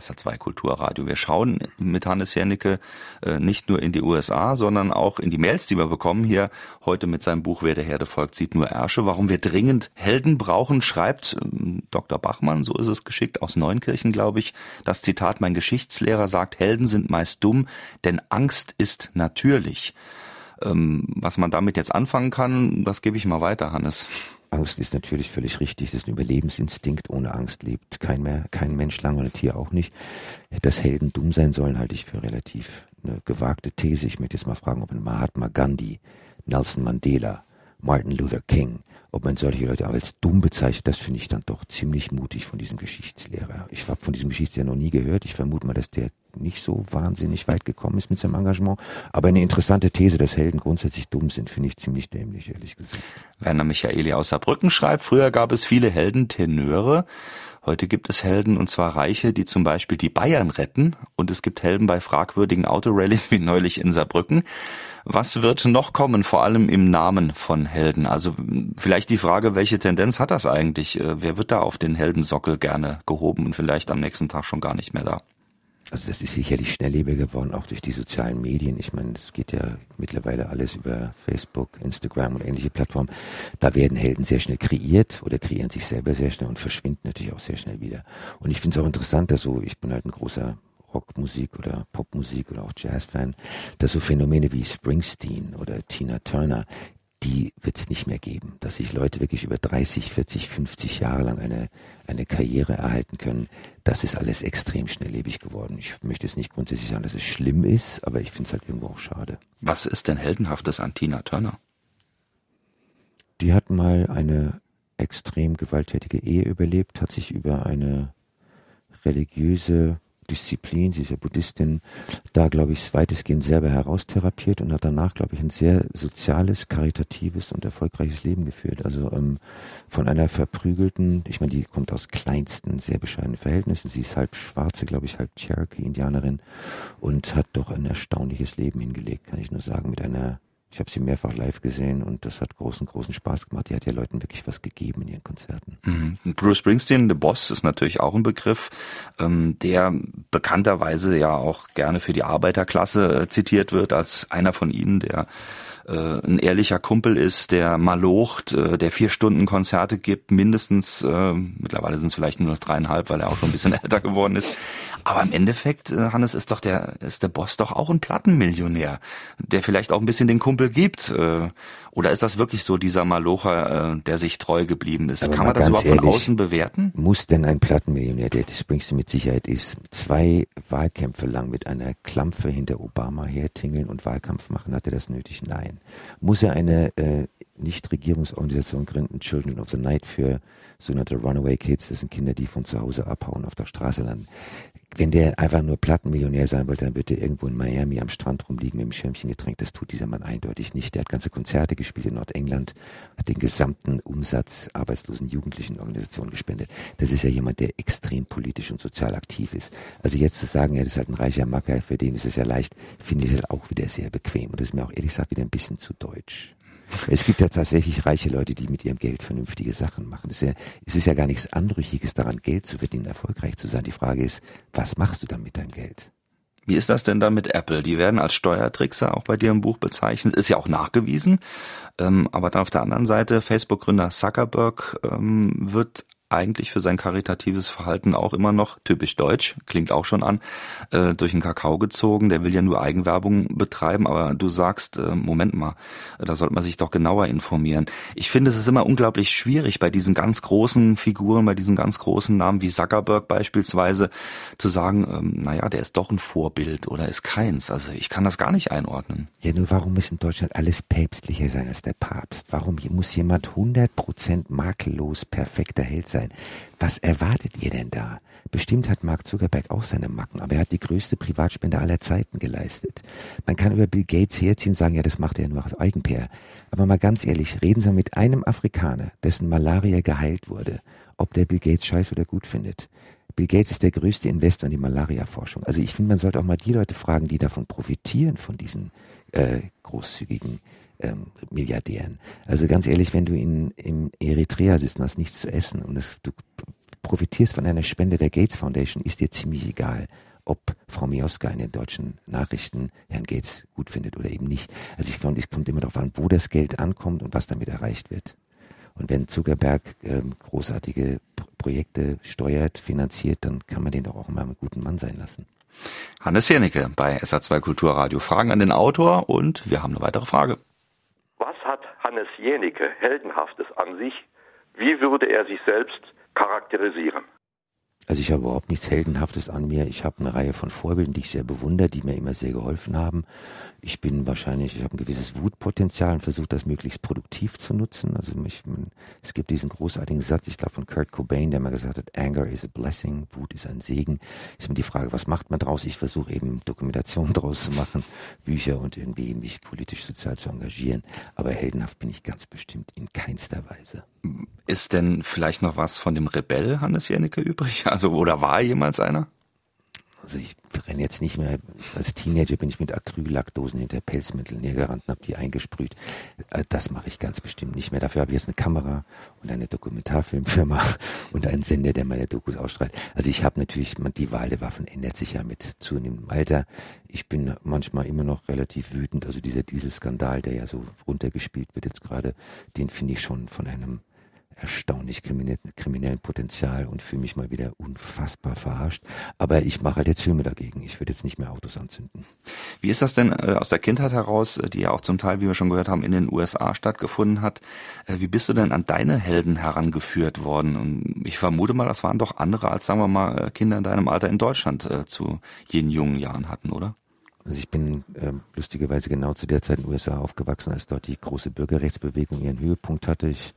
SR2 Kulturradio. Wir schauen mit Hannes Jennecke äh, nicht nur in die USA, sondern auch in die Mails, die wir bekommen hier heute mit seinem Buch Wer der Herde folgt, sieht nur Ärsche. Warum wir dringend Helden brauchen, schreibt ähm, Dr. Bachmann, so ist es geschickt, aus Neunkirchen, glaube ich. Das Zitat, mein Geschichtslehrer sagt, Helden sind meist dumm, denn Angst ist natürlich. Ähm, was man damit jetzt anfangen kann, das gebe ich mal weiter, Hannes. Angst ist natürlich völlig richtig. Das ist ein Überlebensinstinkt. Ohne Angst lebt kein, mehr, kein Mensch lang und ein Tier auch nicht. Dass Helden dumm sein sollen, halte ich für relativ eine gewagte These. Ich möchte jetzt mal fragen, ob ein Mahatma Gandhi, Nelson Mandela, Martin Luther King, ob man solche Leute als dumm bezeichnet, das finde ich dann doch ziemlich mutig von diesem Geschichtslehrer. Ich habe von diesem Geschichtslehrer noch nie gehört. Ich vermute mal, dass der nicht so wahnsinnig weit gekommen ist mit seinem Engagement. Aber eine interessante These, dass Helden grundsätzlich dumm sind, finde ich ziemlich dämlich, ehrlich gesagt. Werner Michaeli aus Saarbrücken schreibt, früher gab es viele Heldentenöre. Heute gibt es Helden und zwar Reiche, die zum Beispiel die Bayern retten und es gibt Helden bei fragwürdigen Autorallies wie neulich in Saarbrücken. Was wird noch kommen, vor allem im Namen von Helden? Also vielleicht die Frage, welche Tendenz hat das eigentlich? Äh, wer wird da auf den Heldensockel gerne gehoben und vielleicht am nächsten Tag schon gar nicht mehr da? Also das ist sicherlich schnelllebiger geworden, auch durch die sozialen Medien. Ich meine, es geht ja mittlerweile alles über Facebook, Instagram und ähnliche Plattformen. Da werden Helden sehr schnell kreiert oder kreieren sich selber sehr schnell und verschwinden natürlich auch sehr schnell wieder. Und ich finde es auch interessant, dass so, ich bin halt ein großer Rockmusik oder Popmusik oder auch Jazzfan, dass so Phänomene wie Springsteen oder Tina Turner die wird es nicht mehr geben. Dass sich Leute wirklich über 30, 40, 50 Jahre lang eine, eine Karriere erhalten können, das ist alles extrem schnelllebig geworden. Ich möchte jetzt nicht grundsätzlich sagen, dass es schlimm ist, aber ich finde es halt irgendwo auch schade. Was ist denn heldenhaftes an Tina Turner? Die hat mal eine extrem gewalttätige Ehe überlebt, hat sich über eine religiöse Disziplin, sie ist ja Buddhistin, da, glaube ich, weitestgehend selber heraustherapiert und hat danach, glaube ich, ein sehr soziales, karitatives und erfolgreiches Leben geführt. Also ähm, von einer verprügelten, ich meine, die kommt aus kleinsten, sehr bescheidenen Verhältnissen. Sie ist halb Schwarze, glaube ich, halb Cherokee-Indianerin und hat doch ein erstaunliches Leben hingelegt, kann ich nur sagen, mit einer ich habe sie mehrfach live gesehen und das hat großen, großen Spaß gemacht. Die hat ja Leuten wirklich was gegeben in ihren Konzerten. Mhm. Bruce Springsteen, The Boss, ist natürlich auch ein Begriff, ähm, der bekannterweise ja auch gerne für die Arbeiterklasse äh, zitiert wird, als einer von ihnen, der äh, ein ehrlicher Kumpel ist, der malocht, äh, der vier Stunden Konzerte gibt, mindestens, äh, mittlerweile sind es vielleicht nur noch dreieinhalb, weil er auch schon ein bisschen älter geworden ist. Aber im Endeffekt, äh, Hannes, ist doch der, ist der Boss doch auch ein Plattenmillionär, der vielleicht auch ein bisschen den Kumpel gibt. Äh, oder ist das wirklich so dieser Malocher, äh, der sich treu geblieben ist? Aber Kann man das überhaupt ehrlich, von außen bewerten? Muss denn ein Plattenmillionär, der das Springsteen mit Sicherheit ist, zwei Wahlkämpfe lang mit einer Klampfe hinter Obama hertingeln und Wahlkampf machen? Hat er das nötig? Nein. Muss er eine äh, Nichtregierungsorganisation gründen, Children of the Night für sogenannte Runaway Kids, das sind Kinder, die von zu Hause abhauen, auf der Straße landen wenn der einfach nur Plattenmillionär sein wollte, dann würde er irgendwo in Miami am Strand rumliegen mit dem Schirmchen getränkt. Das tut dieser Mann eindeutig nicht. Der hat ganze Konzerte gespielt in Nordengland, hat den gesamten Umsatz arbeitslosen jugendlichen Organisationen gespendet. Das ist ja jemand, der extrem politisch und sozial aktiv ist. Also jetzt zu sagen, das ist halt ein reicher Macker, für den ist es ja leicht, finde ich halt auch wieder sehr bequem. Und das ist mir auch ehrlich gesagt wieder ein bisschen zu deutsch. Es gibt ja tatsächlich reiche Leute, die mit ihrem Geld vernünftige Sachen machen. Es ist, ja, es ist ja gar nichts Anrüchiges daran, Geld zu verdienen, erfolgreich zu sein. Die Frage ist, was machst du dann mit deinem Geld? Wie ist das denn dann mit Apple? Die werden als Steuertrickser auch bei dir im Buch bezeichnet. Ist ja auch nachgewiesen. Ähm, aber dann auf der anderen Seite, Facebook-Gründer Zuckerberg ähm, wird eigentlich für sein karitatives Verhalten auch immer noch typisch deutsch, klingt auch schon an, äh, durch den Kakao gezogen. Der will ja nur Eigenwerbung betreiben, aber du sagst, äh, Moment mal, da sollte man sich doch genauer informieren. Ich finde, es ist immer unglaublich schwierig bei diesen ganz großen Figuren, bei diesen ganz großen Namen wie Zuckerberg beispielsweise, zu sagen, ähm, naja, der ist doch ein Vorbild oder ist keins. Also ich kann das gar nicht einordnen. Ja, nur warum muss in Deutschland alles päpstlicher sein als der Papst? Warum muss jemand 100% makellos perfekter Held sein? Sein. Was erwartet ihr denn da? Bestimmt hat Mark Zuckerberg auch seine Macken, aber er hat die größte Privatspende aller Zeiten geleistet. Man kann über Bill Gates herziehen und sagen, ja, das macht er nur aus Eigenpair. Aber mal ganz ehrlich, reden Sie mit einem Afrikaner, dessen Malaria geheilt wurde, ob der Bill Gates scheiß oder gut findet. Bill Gates ist der größte Investor in die Malaria-Forschung. Also ich finde, man sollte auch mal die Leute fragen, die davon profitieren, von diesen äh, großzügigen ähm, Milliardären. Also ganz ehrlich, wenn du in, in Eritrea sitzt und hast nichts zu essen und es, du profitierst von einer Spende der Gates Foundation, ist dir ziemlich egal, ob Frau Mioska in den deutschen Nachrichten Herrn Gates gut findet oder eben nicht. Also ich glaube, es kommt immer darauf an, wo das Geld ankommt und was damit erreicht wird. Und wenn Zuckerberg ähm, großartige Projekte steuert, finanziert, dann kann man den doch auch mal einen guten Mann sein lassen. Hannes Jernecke bei SA2 Kulturradio. Fragen an den Autor und wir haben eine weitere Frage. Was hat Hannes Jänecke Heldenhaftes an sich? Wie würde er sich selbst charakterisieren? Also ich habe überhaupt nichts Heldenhaftes an mir. Ich habe eine Reihe von Vorbildern, die ich sehr bewundere, die mir immer sehr geholfen haben. Ich bin wahrscheinlich, ich habe ein gewisses Wutpotenzial und versuche das möglichst produktiv zu nutzen. Also mich, es gibt diesen großartigen Satz, ich glaube von Kurt Cobain, der mal gesagt hat, Anger is a blessing, Wut ist ein Segen. Ist immer die Frage, was macht man draus? Ich versuche eben Dokumentation draus zu machen, Bücher und irgendwie mich politisch sozial zu engagieren. Aber heldenhaft bin ich ganz bestimmt in keinster Weise. Ist denn vielleicht noch was von dem Rebell Hannes Jennecke übrig? Also, oder war jemals einer? Also ich renne jetzt nicht mehr, als Teenager bin ich mit Acryllackdosen hinter Pelzmitteln hergerannt und habe die eingesprüht. Äh, das mache ich ganz bestimmt nicht mehr. Dafür habe ich jetzt eine Kamera und eine Dokumentarfilmfirma und einen Sender, der meine Dokus ausstrahlt. Also ich habe natürlich, die Wahl der Waffen ändert sich ja mit zunehmendem Alter. Ich bin manchmal immer noch relativ wütend. Also dieser Dieselskandal, der ja so runtergespielt wird jetzt gerade, den finde ich schon von einem erstaunlich kriminellen Potenzial und fühle mich mal wieder unfassbar verarscht. Aber ich mache halt jetzt Filme dagegen. Ich würde jetzt nicht mehr Autos anzünden. Wie ist das denn äh, aus der Kindheit heraus, äh, die ja auch zum Teil, wie wir schon gehört haben, in den USA stattgefunden hat? Äh, wie bist du denn an deine Helden herangeführt worden? Und ich vermute mal, das waren doch andere als, sagen wir mal, Kinder in deinem Alter in Deutschland zu jenen jungen Jahren hatten, oder? Also ich bin äh, lustigerweise genau zu der Zeit in den USA aufgewachsen, als dort die große Bürgerrechtsbewegung ihren Höhepunkt hatte. Ich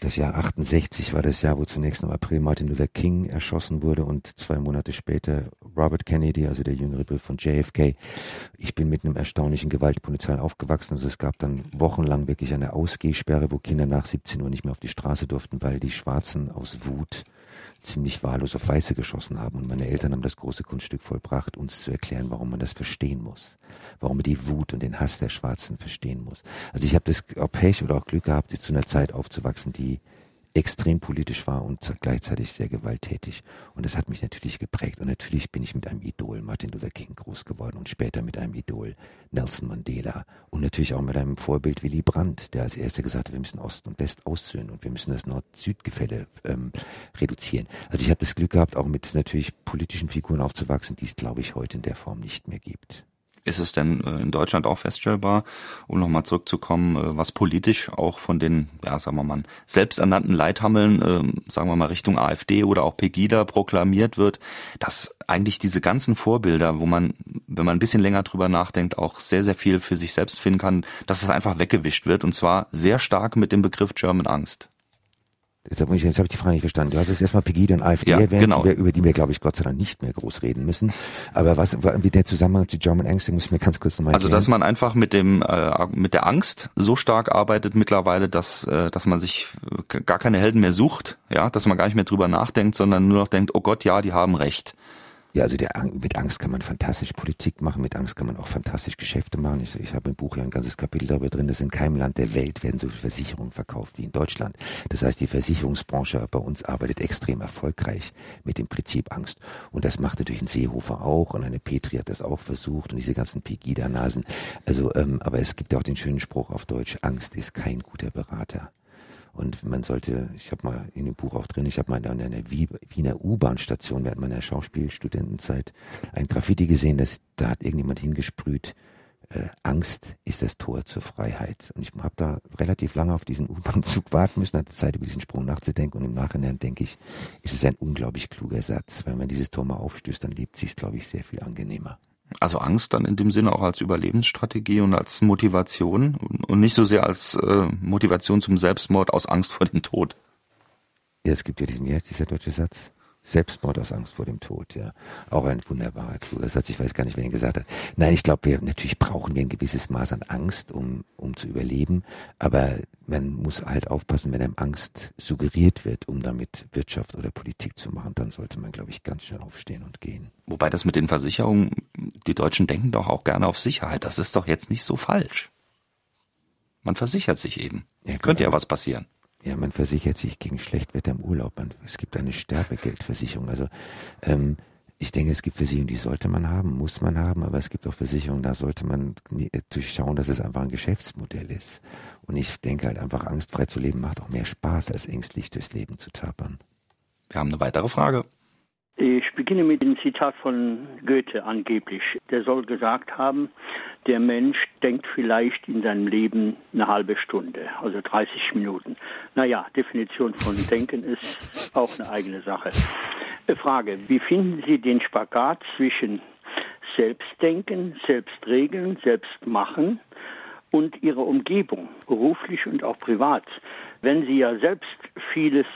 das Jahr 68 war das Jahr, wo zunächst im April Martin Luther King erschossen wurde und zwei Monate später Robert Kennedy, also der jüngere Bruder von JFK. Ich bin mit einem erstaunlichen Gewaltpotenzial aufgewachsen. Also es gab dann wochenlang wirklich eine Ausgehsperre, wo Kinder nach 17 Uhr nicht mehr auf die Straße durften, weil die Schwarzen aus Wut ziemlich wahllos auf Weiße geschossen haben. Und meine Eltern haben das große Kunststück vollbracht, uns zu erklären, warum man das verstehen muss. Warum man die Wut und den Hass der Schwarzen verstehen muss. Also ich habe das auch Pech oder auch Glück gehabt, zu einer Zeit aufzuwachsen, die extrem politisch war und gleichzeitig sehr gewalttätig. Und das hat mich natürlich geprägt. Und natürlich bin ich mit einem Idol Martin Luther King groß geworden und später mit einem Idol Nelson Mandela und natürlich auch mit einem Vorbild Willy Brandt, der als erster gesagt hat, wir müssen Ost und West aussöhnen und wir müssen das Nord-Süd-Gefälle ähm, reduzieren. Also ich habe das Glück gehabt, auch mit natürlich politischen Figuren aufzuwachsen, die es, glaube ich, heute in der Form nicht mehr gibt. Ist es denn äh, in Deutschland auch feststellbar, um nochmal zurückzukommen, äh, was politisch auch von den, ja, sagen wir mal, selbsternannten Leithammeln, äh, sagen wir mal Richtung AfD oder auch Pegida proklamiert wird, dass eigentlich diese ganzen Vorbilder, wo man, wenn man ein bisschen länger drüber nachdenkt, auch sehr, sehr viel für sich selbst finden kann, dass es einfach weggewischt wird und zwar sehr stark mit dem Begriff German Angst. Jetzt habe ich, jetzt hab ich die Frage nicht verstanden. Du hast jetzt erstmal Pegida und AfD ja, erwähnt, genau. wir, über die wir, glaube ich, Gott sei Dank nicht mehr groß reden müssen. Aber was, wie der Zusammenhang zu German Angst, muss ich mir ganz kurz nochmal Also, dass man einfach mit dem, äh, mit der Angst so stark arbeitet mittlerweile, dass, äh, dass man sich gar keine Helden mehr sucht, ja, dass man gar nicht mehr drüber nachdenkt, sondern nur noch denkt, oh Gott, ja, die haben recht. Ja, also der, mit Angst kann man fantastisch Politik machen, mit Angst kann man auch fantastisch Geschäfte machen. Ich, ich habe im Buch ja ein ganzes Kapitel darüber drin, dass in keinem Land der Welt werden so viele Versicherungen verkauft wie in Deutschland. Das heißt, die Versicherungsbranche bei uns arbeitet extrem erfolgreich mit dem Prinzip Angst. Und das macht natürlich ein Seehofer auch und eine Petri hat das auch versucht und diese ganzen Pegida-Nasen. Also, ähm, aber es gibt ja auch den schönen Spruch auf Deutsch, Angst ist kein guter Berater. Und man sollte, ich habe mal in dem Buch auch drin, ich habe mal an einer Wiener U-Bahn-Station während meiner Schauspielstudentenzeit ein Graffiti gesehen, das, da hat irgendjemand hingesprüht, äh, Angst ist das Tor zur Freiheit. Und ich habe da relativ lange auf diesen U-Bahn-Zug warten müssen, hatte Zeit über diesen Sprung nachzudenken und im Nachhinein denke ich, ist es ein unglaublich kluger Satz. Wenn man dieses Tor mal aufstößt, dann lebt sich glaube ich, sehr viel angenehmer. Also Angst dann in dem Sinne auch als Überlebensstrategie und als Motivation und nicht so sehr als äh, Motivation zum Selbstmord aus Angst vor dem Tod. Ja, es gibt ja diesen, wie heißt dieser deutsche Satz? Selbstmord aus Angst vor dem Tod, ja. Auch ein wunderbarer, kluger Satz. Ich weiß gar nicht, wer ihn gesagt hat. Nein, ich glaube, wir, natürlich brauchen wir ein gewisses Maß an Angst, um, um zu überleben. Aber man muss halt aufpassen, wenn einem Angst suggeriert wird, um damit Wirtschaft oder Politik zu machen, dann sollte man, glaube ich, ganz schnell aufstehen und gehen. Wobei das mit den Versicherungen, die Deutschen denken doch auch gerne auf Sicherheit. Das ist doch jetzt nicht so falsch. Man versichert sich eben. Es könnte ja was passieren. Ja, man versichert sich gegen Schlechtwetter im Urlaub. Man, es gibt eine Sterbegeldversicherung. Also ähm, ich denke, es gibt Versicherungen, die sollte man haben, muss man haben, aber es gibt auch Versicherungen, da sollte man durchschauen, dass es einfach ein Geschäftsmodell ist. Und ich denke halt einfach, angstfrei zu leben macht auch mehr Spaß, als ängstlich durchs Leben zu tapern. Wir haben eine weitere Frage. Ich beginne mit dem Zitat von Goethe angeblich. Der soll gesagt haben, der Mensch denkt vielleicht in seinem Leben eine halbe Stunde, also 30 Minuten. Naja, Definition von Denken ist auch eine eigene Sache. Frage, wie finden Sie den Spagat zwischen Selbstdenken, Selbstregeln, Selbstmachen und Ihrer Umgebung, beruflich und auch privat? Wenn Sie ja selbst vieles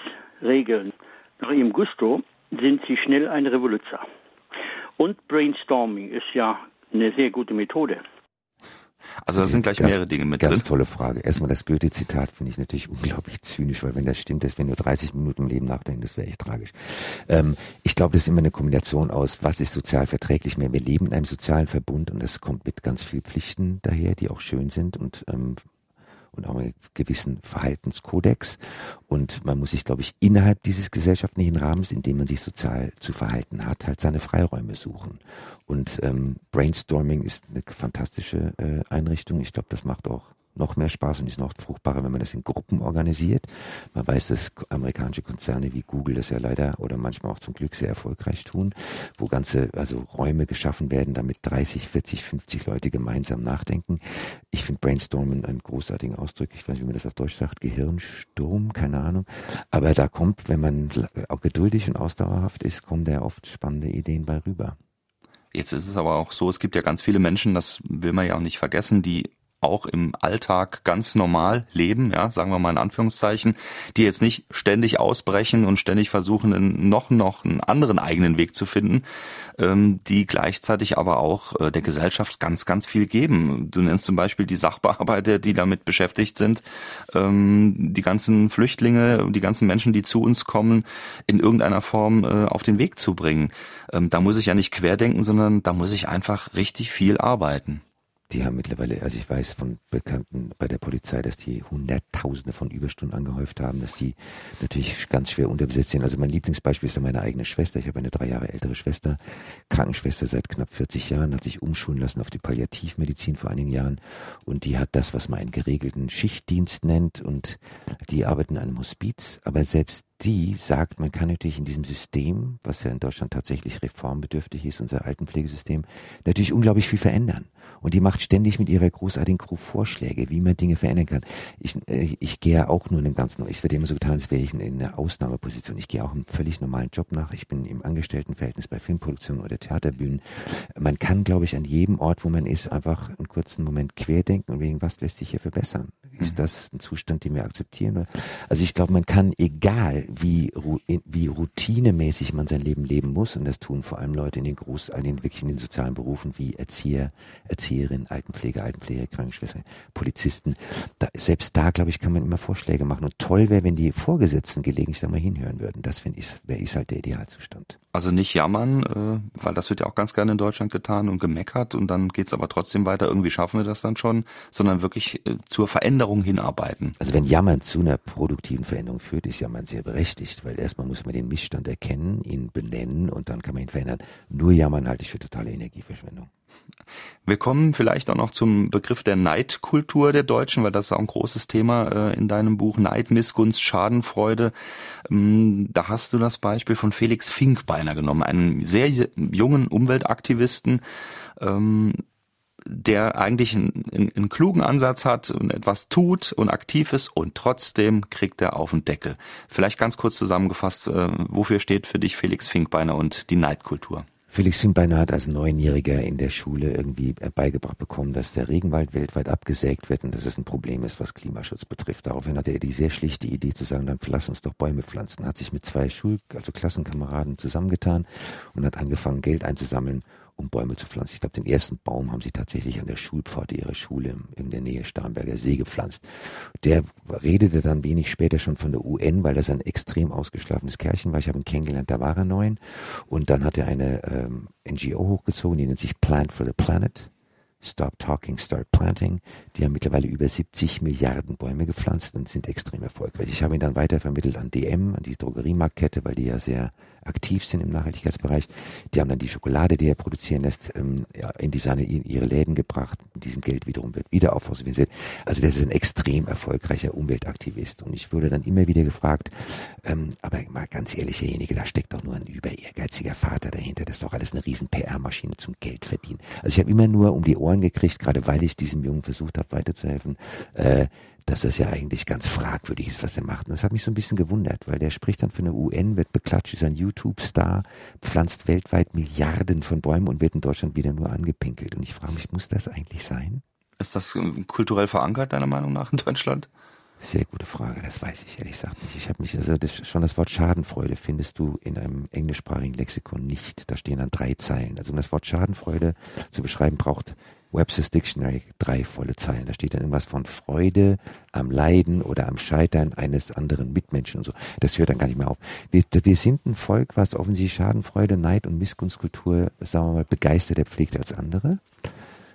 regeln, nach Ihrem Gusto, sind sie schnell ein Revoluzer. Und Brainstorming ist ja eine sehr gute Methode. Also da sind gleich ganz, mehrere Dinge mit ganz drin. Ganz tolle Frage. Erstmal das Goethe-Zitat finde ich natürlich unglaublich zynisch, weil wenn das stimmt, dass wir nur 30 Minuten im Leben nachdenken, das wäre echt tragisch. Ähm, ich glaube, das ist immer eine Kombination aus, was ist sozial verträglich mehr. Wir leben in einem sozialen Verbund und das kommt mit ganz vielen Pflichten daher, die auch schön sind und ähm, und auch einen gewissen Verhaltenskodex. Und man muss sich, glaube ich, innerhalb dieses gesellschaftlichen Rahmens, in dem man sich sozial zu verhalten hat, halt seine Freiräume suchen. Und ähm, Brainstorming ist eine fantastische äh, Einrichtung. Ich glaube, das macht auch noch mehr Spaß und ist noch fruchtbarer, wenn man das in Gruppen organisiert. Man weiß, dass amerikanische Konzerne wie Google das ja leider oder manchmal auch zum Glück sehr erfolgreich tun, wo ganze, also Räume geschaffen werden, damit 30, 40, 50 Leute gemeinsam nachdenken. Ich finde Brainstormen einen großartigen Ausdruck. Ich weiß nicht, wie man das auf Deutsch sagt. Gehirnsturm, keine Ahnung. Aber da kommt, wenn man auch geduldig und ausdauerhaft ist, kommen da oft spannende Ideen bei rüber. Jetzt ist es aber auch so, es gibt ja ganz viele Menschen, das will man ja auch nicht vergessen, die auch im Alltag ganz normal leben, ja, sagen wir mal in Anführungszeichen, die jetzt nicht ständig ausbrechen und ständig versuchen, noch noch einen anderen eigenen Weg zu finden, ähm, die gleichzeitig aber auch äh, der Gesellschaft ganz ganz viel geben. Du nennst zum Beispiel die Sachbearbeiter, die damit beschäftigt sind, ähm, die ganzen Flüchtlinge, die ganzen Menschen, die zu uns kommen, in irgendeiner Form äh, auf den Weg zu bringen. Ähm, da muss ich ja nicht querdenken, sondern da muss ich einfach richtig viel arbeiten die haben mittlerweile, also ich weiß von Bekannten bei der Polizei, dass die Hunderttausende von Überstunden angehäuft haben, dass die natürlich ganz schwer unterbesetzt sind. Also mein Lieblingsbeispiel ist ja meine eigene Schwester. Ich habe eine drei Jahre ältere Schwester, Krankenschwester seit knapp 40 Jahren, hat sich umschulen lassen auf die Palliativmedizin vor einigen Jahren und die hat das, was man einen geregelten Schichtdienst nennt und die arbeitet in einem Hospiz, aber selbst die sagt, man kann natürlich in diesem System, was ja in Deutschland tatsächlich reformbedürftig ist, unser Altenpflegesystem, natürlich unglaublich viel verändern. Und die macht ständig mit ihrer großartigen Crew Vorschläge, wie man Dinge verändern kann. Ich, äh, ich gehe ja auch nur in dem Ganzen, es wird immer so getan, als wäre ich in, in einer Ausnahmeposition. Ich gehe auch einen völlig normalen Job nach. Ich bin im Angestelltenverhältnis bei Filmproduktionen oder Theaterbühnen. Man kann, glaube ich, an jedem Ort, wo man ist, einfach einen kurzen Moment querdenken und wegen was lässt sich hier verbessern. Ist mhm. das ein Zustand, den wir akzeptieren? Also ich glaube, man kann, egal wie, wie routinemäßig man sein Leben leben muss, und das tun vor allem Leute in den Groß, in den, wirklich in den sozialen Berufen wie Erzieher, Erzieherin, Altenpfleger, Altenpfleger, Krankenschwester, Polizisten. Da, selbst da, glaube ich, kann man immer Vorschläge machen. Und toll wäre, wenn die Vorgesetzten gelegentlich da mal hinhören würden. Das finde ich, wäre ist halt der Idealzustand. Also nicht jammern, äh, weil das wird ja auch ganz gerne in Deutschland getan und gemeckert und dann geht's aber trotzdem weiter, irgendwie schaffen wir das dann schon, sondern wirklich äh, zur Veränderung hinarbeiten. Also wenn Jammern zu einer produktiven Veränderung führt, ist Jammern sehr berechtigt, weil erstmal muss man den Missstand erkennen, ihn benennen und dann kann man ihn verändern. Nur Jammern halte ich für totale Energieverschwendung. Wir kommen vielleicht auch noch zum Begriff der Neidkultur der Deutschen, weil das ist auch ein großes Thema äh, in deinem Buch Neid, Missgunst, Schadenfreude. Ähm, da hast du das Beispiel von Felix Finkbeiner genommen, einem sehr jungen Umweltaktivisten, ähm, der eigentlich einen, einen, klugen Ansatz hat und etwas tut und aktiv ist und trotzdem kriegt er auf den Deckel. Vielleicht ganz kurz zusammengefasst, äh, wofür steht für dich Felix Finkbeiner und die Neidkultur? Felix Simbeiner hat als Neunjähriger in der Schule irgendwie beigebracht bekommen, dass der Regenwald weltweit abgesägt wird und dass es ein Problem ist, was Klimaschutz betrifft. Daraufhin hatte er die sehr schlichte Idee zu sagen, dann lass uns doch Bäume pflanzen. Hat sich mit zwei Schul-, also Klassenkameraden zusammengetan und hat angefangen, Geld einzusammeln, um Bäume zu pflanzen. Ich glaube, den ersten Baum haben sie tatsächlich an der Schulpforte ihrer Schule in der Nähe Starnberger See gepflanzt. Der redete dann wenig später schon von der UN, weil das ein extrem ausgeschlafenes Kerlchen war. Ich habe ihn kennengelernt, da war er neun. Und dann hat er eine ähm, NGO hochgezogen, die nennt sich Plant for the Planet. Stop Talking, Start Planting. Die haben mittlerweile über 70 Milliarden Bäume gepflanzt und sind extrem erfolgreich. Ich habe ihn dann weitervermittelt an DM, an die Drogeriemarktkette, weil die ja sehr aktiv sind im Nachhaltigkeitsbereich. Die haben dann die Schokolade, die er produzieren lässt, ähm, in die seine, in ihre Läden gebracht. Mit diesem Geld wiederum wird wieder aufhausiert. Also das ist ein extrem erfolgreicher Umweltaktivist. Und ich wurde dann immer wieder gefragt, ähm, aber mal ganz ehrlich, derjenige, da steckt doch nur ein über ehrgeiziger Vater dahinter. Das ist doch alles eine riesen PR-Maschine zum Geld verdienen. Also ich habe immer nur um die Ohren gekriegt, gerade weil ich diesem Jungen versucht habe weiterzuhelfen, äh, dass das ja eigentlich ganz fragwürdig ist, was er macht. Und das hat mich so ein bisschen gewundert, weil der spricht dann für eine UN, wird beklatscht, ist ein YouTube-Star, pflanzt weltweit Milliarden von Bäumen und wird in Deutschland wieder nur angepinkelt. Und ich frage mich, muss das eigentlich sein? Ist das ähm, kulturell verankert, deiner Meinung nach, in Deutschland? Sehr gute Frage, das weiß ich ehrlich gesagt nicht. Ich habe mich, also das, schon das Wort Schadenfreude findest du in einem englischsprachigen Lexikon nicht. Da stehen dann drei Zeilen. Also um das Wort Schadenfreude zu beschreiben, braucht Webster's Dictionary drei volle Zeilen. Da steht dann irgendwas von Freude am Leiden oder am Scheitern eines anderen Mitmenschen und so. Das hört dann gar nicht mehr auf. Wir, wir sind ein Volk, was offensichtlich Schadenfreude, Neid und Missgunstkultur, sagen wir mal, begeisterter pflegt als andere.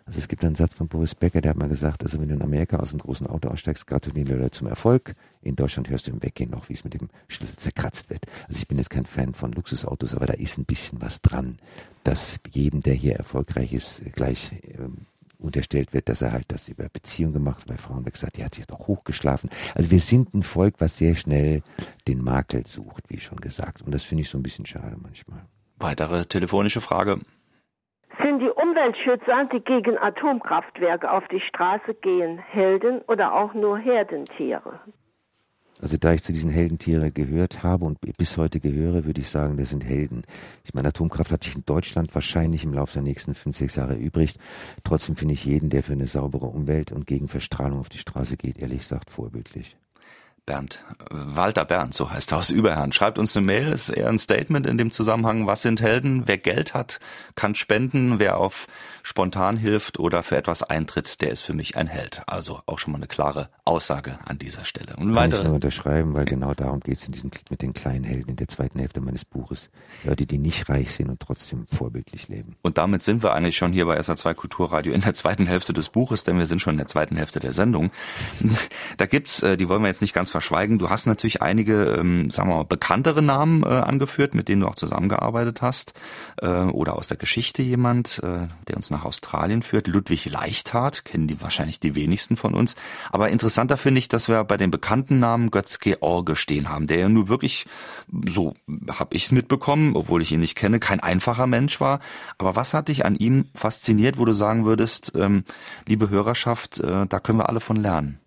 Also es gibt einen Satz von Boris Becker, der hat mal gesagt, also wenn du in Amerika aus einem großen Auto aussteigst, gratulieren die Leute zum Erfolg. In Deutschland hörst du im Weggehen noch, wie es mit dem Schlüssel zerkratzt wird. Also ich bin jetzt kein Fan von Luxusautos, aber da ist ein bisschen was dran, dass jedem, der hier erfolgreich ist, gleich ähm, unterstellt wird, dass er halt das über Beziehungen gemacht hat. Bei Frauen wird gesagt, die hat sich doch hochgeschlafen. Also wir sind ein Volk, was sehr schnell den Makel sucht, wie schon gesagt. Und das finde ich so ein bisschen schade manchmal. Weitere telefonische Frage. Umweltschützer, die gegen Atomkraftwerke auf die Straße gehen, Helden oder auch nur Herdentiere? Also da ich zu diesen Heldentieren gehört habe und bis heute gehöre, würde ich sagen, das sind Helden. Ich meine, Atomkraft hat sich in Deutschland wahrscheinlich im Laufe der nächsten fünf, sechs Jahre erübrigt. Trotzdem finde ich jeden, der für eine saubere Umwelt und gegen Verstrahlung auf die Straße geht, ehrlich gesagt vorbildlich. Bernd, Walter Bernd, so heißt er aus Überherrn, schreibt uns eine Mail, ist eher ein Statement in dem Zusammenhang, was sind Helden? Wer Geld hat, kann spenden, wer auf spontan hilft oder für etwas eintritt, der ist für mich ein Held. Also auch schon mal eine klare Aussage an dieser Stelle. Und Kann ich nur unterschreiben, weil genau darum geht es in diesem, mit den kleinen Helden in der zweiten Hälfte meines Buches. Leute, die nicht reich sind und trotzdem vorbildlich leben. Und damit sind wir eigentlich schon hier bei SA2 Kulturradio in der zweiten Hälfte des Buches, denn wir sind schon in der zweiten Hälfte der Sendung. Da gibt's, äh, die wollen wir jetzt nicht ganz verschweigen, du hast natürlich einige, ähm, sagen wir mal, bekanntere Namen äh, angeführt, mit denen du auch zusammengearbeitet hast. Äh, oder aus der Geschichte jemand, der uns nach Australien führt. Ludwig Leichthardt, kennen die wahrscheinlich die wenigsten von uns. Aber interessanter finde ich, dass wir bei den bekannten Namen Götz George stehen haben, der ja nur wirklich, so habe ich es mitbekommen, obwohl ich ihn nicht kenne, kein einfacher Mensch war. Aber was hat dich an ihm fasziniert, wo du sagen würdest, ähm, liebe Hörerschaft, äh, da können wir alle von lernen?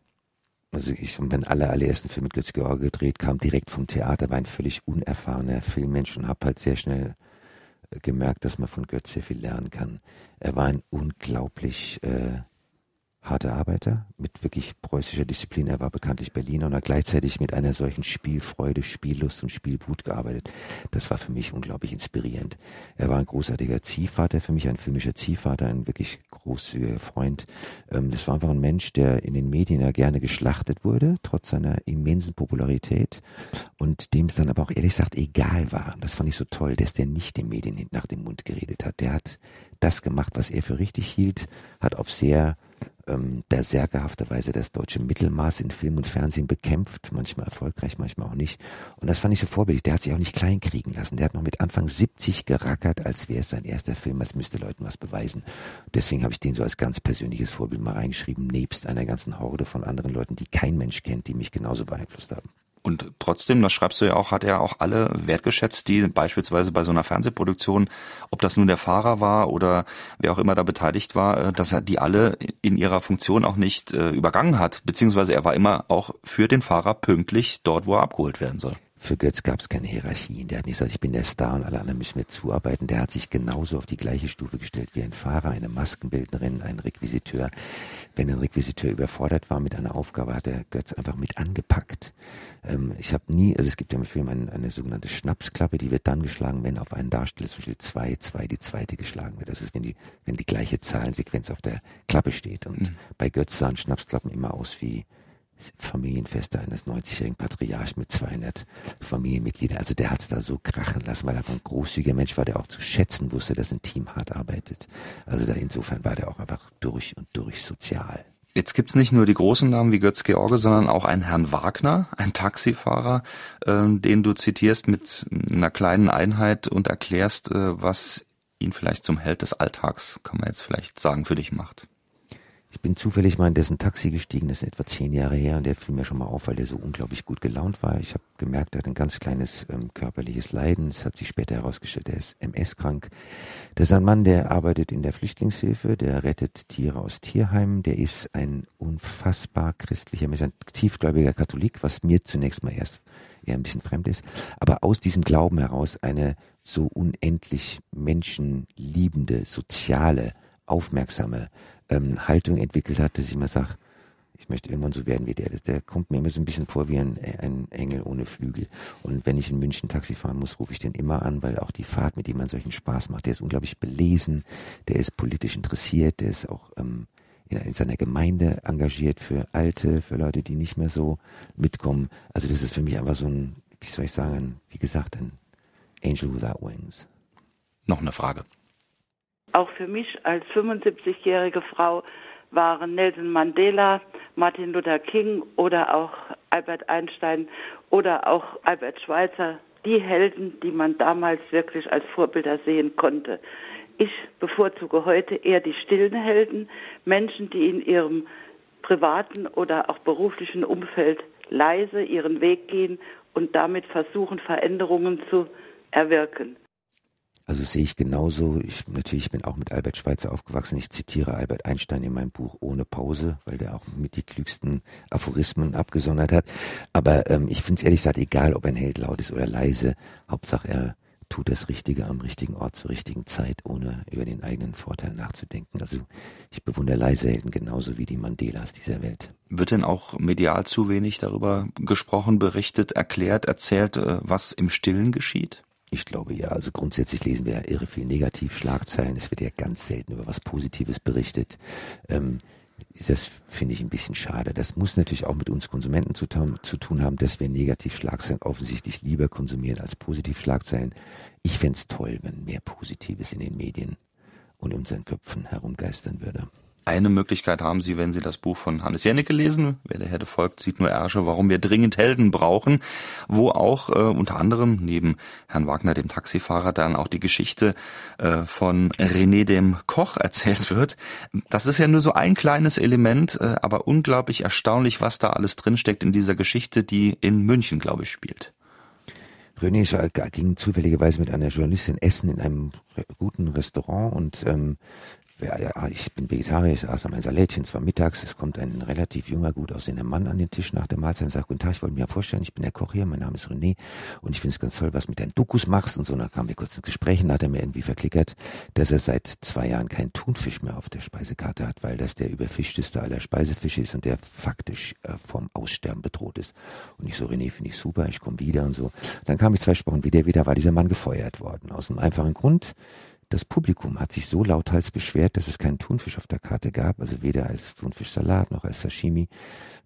Also ich habe meinen aller, allerersten Film mit Götz George gedreht, kam direkt vom Theater, war ein völlig unerfahrener Filmmensch und habe halt sehr schnell gemerkt, dass man von Götz sehr viel lernen kann. Er war ein unglaublich äh, harter Arbeiter mit wirklich preußischer Disziplin. Er war bekanntlich Berliner und hat gleichzeitig mit einer solchen Spielfreude, Spiellust und Spielwut gearbeitet. Das war für mich unglaublich inspirierend. Er war ein großartiger Ziehvater für mich, ein filmischer Ziehvater, ein wirklich großzügiger Freund. Ähm, das war einfach ein Mensch, der in den Medien ja gerne geschlachtet wurde, trotz seiner immensen Popularität und dem es dann aber auch ehrlich gesagt egal war. Das fand ich so toll, dass der nicht den Medien nach dem Mund geredet hat. Der hat das gemacht, was er für richtig hielt, hat auf sehr ähm, berserkerhafterweise das deutsche Mittelmaß in Film und Fernsehen bekämpft, manchmal erfolgreich, manchmal auch nicht. Und das fand ich so vorbildlich. Der hat sich auch nicht kleinkriegen lassen. Der hat noch mit Anfang 70 gerackert, als wäre es sein erster Film, als müsste Leuten was beweisen. Deswegen habe ich den so als ganz persönliches Vorbild mal reingeschrieben, nebst einer ganzen Horde von anderen Leuten, die kein Mensch kennt, die mich genauso beeinflusst haben. Und trotzdem, das schreibst du ja auch, hat er auch alle wertgeschätzt, die beispielsweise bei so einer Fernsehproduktion, ob das nun der Fahrer war oder wer auch immer da beteiligt war, äh, dass er die alle in ihrer Funktion auch nicht äh, übergangen hat. Beziehungsweise er war immer auch für den Fahrer pünktlich dort, wo er abgeholt werden soll. für Götz gab es keine Hierarchien. Der hat nicht gesagt, ich bin der Star und alle anderen müssen mir zuarbeiten. Der hat sich genauso auf die gleiche Stufe gestellt wie ein Fahrer, eine Maskenbildnerin, ein Requisiteur. Wenn ein Requisiteur überfordert war mit einer Aufgabe, hat der Götz einfach mit angepackt. Ähm, ich habe nie, also es gibt ja im Film eine, eine, sogenannte Schnapsklappe, die wird dann geschlagen, wenn auf einen Darsteller zum Beispiel zwei, zwei die zweite geschlagen wird. Das ist, wenn die, wenn die gleiche Zahlensequenz auf der Klappe steht. Und mhm. bei Götz sahen Schnapsklappen immer aus wie Familienfeste eines 90-jährigen Patriarchen mit 200 Familienmitgliedern. Also der hat es da so krachen lassen, weil er ein großzügiger Mensch war, der auch zu schätzen wusste, dass ein Team hart arbeitet. Also da insofern war der auch einfach durch und durch sozial. Jetzt gibt's nicht nur die großen Namen wie Götz George, sondern auch einen Herrn Wagner, ein Taxifahrer, äh, den du zitierst mit einer kleinen Einheit und erklärst, äh, was ihn vielleicht zum Held des Alltags, kann man jetzt vielleicht sagen, für dich macht. Ich bin zufällig mal in dessen Taxi gestiegen, das ist etwa zehn Jahre her, und der fiel mir schon mal auf, weil der so unglaublich gut gelaunt war. Ich habe gemerkt, er hat ein ganz kleines ähm, körperliches Leiden. Es hat sich später herausgestellt, er ist MS-krank. Das ist ein Mann, der arbeitet in der Flüchtlingshilfe, der rettet Tiere aus Tierheimen, der ist ein unfassbar christlicher ein tiefgläubiger Katholik, was mir zunächst mal erst eher ein bisschen fremd ist, aber aus diesem Glauben heraus eine so unendlich menschenliebende, soziale, aufmerksame ähm, Haltung entwickelt hat, dass ich immer sage, ich möchte irgendwann so werden wie der. Der kommt mir immer so ein bisschen vor wie ein, ein Engel ohne Flügel. Und wenn ich in München Taxi fahren muss, rufe ich den immer an, weil auch die Fahrt mit ihm einen solchen Spaß macht. Der ist unglaublich belesen, der ist politisch interessiert, der ist auch ähm, in, in seiner Gemeinde engagiert für Alte, für Leute, die nicht mehr so mitkommen. Also das ist für mich einfach so ein, wie soll ich sagen, wie gesagt, ein Angel without wings. Noch eine Frage. Auch für mich als 75-jährige Frau waren Nelson Mandela, Martin Luther King oder auch Albert Einstein oder auch Albert Schweitzer die Helden, die man damals wirklich als Vorbilder sehen konnte. Ich bevorzuge heute eher die stillen Helden, Menschen, die in ihrem privaten oder auch beruflichen Umfeld leise ihren Weg gehen und damit versuchen, Veränderungen zu erwirken. Also sehe ich genauso. Ich natürlich bin auch mit Albert Schweitzer aufgewachsen. Ich zitiere Albert Einstein in meinem Buch ohne Pause, weil der auch mit die klügsten Aphorismen abgesondert hat. Aber ähm, ich finde es ehrlich gesagt egal, ob ein Held laut ist oder leise. Hauptsache er tut das Richtige am richtigen Ort zur richtigen Zeit, ohne über den eigenen Vorteil nachzudenken. Also ich bewundere leise Helden genauso wie die Mandelas dieser Welt. Wird denn auch medial zu wenig darüber gesprochen, berichtet, erklärt, erzählt, äh, was im Stillen geschieht? Ich glaube ja, also grundsätzlich lesen wir ja irre viel Negativschlagzeilen. Es wird ja ganz selten über was Positives berichtet. Ähm, das finde ich ein bisschen schade. Das muss natürlich auch mit uns Konsumenten zu, zu tun haben, dass wir Negativschlagzeilen offensichtlich lieber konsumieren als Positivschlagzeilen. Ich fände es toll, wenn mehr Positives in den Medien und unseren Köpfen herumgeistern würde. Eine Möglichkeit haben Sie, wenn Sie das Buch von Hannes Jennecke lesen, Wer der Herde folgt, sieht nur Ärsche, warum wir dringend Helden brauchen, wo auch äh, unter anderem neben Herrn Wagner, dem Taxifahrer, dann auch die Geschichte äh, von René dem Koch erzählt wird. Das ist ja nur so ein kleines Element, äh, aber unglaublich erstaunlich, was da alles drinsteckt in dieser Geschichte, die in München, glaube ich, spielt. René ging zufälligerweise mit einer Journalistin essen in einem guten Restaurant und ähm, ja, ja, ich bin Vegetarier, ich aß mein Salätchen, es war mittags, es kommt ein relativ junger, gut aussehender Mann an den Tisch nach der Mahlzeit und sagt, guten Tag, ich wollte mir vorstellen, ich bin der Koch hier, mein Name ist René und ich finde es ganz toll, was mit deinen Dokus machst und so, und dann kamen wir kurz ins Gespräch und hat er mir irgendwie verklickert, dass er seit zwei Jahren keinen Thunfisch mehr auf der Speisekarte hat, weil das der überfischteste aller Speisefische ist und der faktisch äh, vom Aussterben bedroht ist. Und ich so, René, finde ich super, ich komme wieder und so. Dann kam ich zwei Wochen wieder, wieder war dieser Mann gefeuert worden, aus einem einfachen Grund, das Publikum hat sich so lauthals beschwert, dass es keinen Thunfisch auf der Karte gab, also weder als Thunfischsalat noch als Sashimi,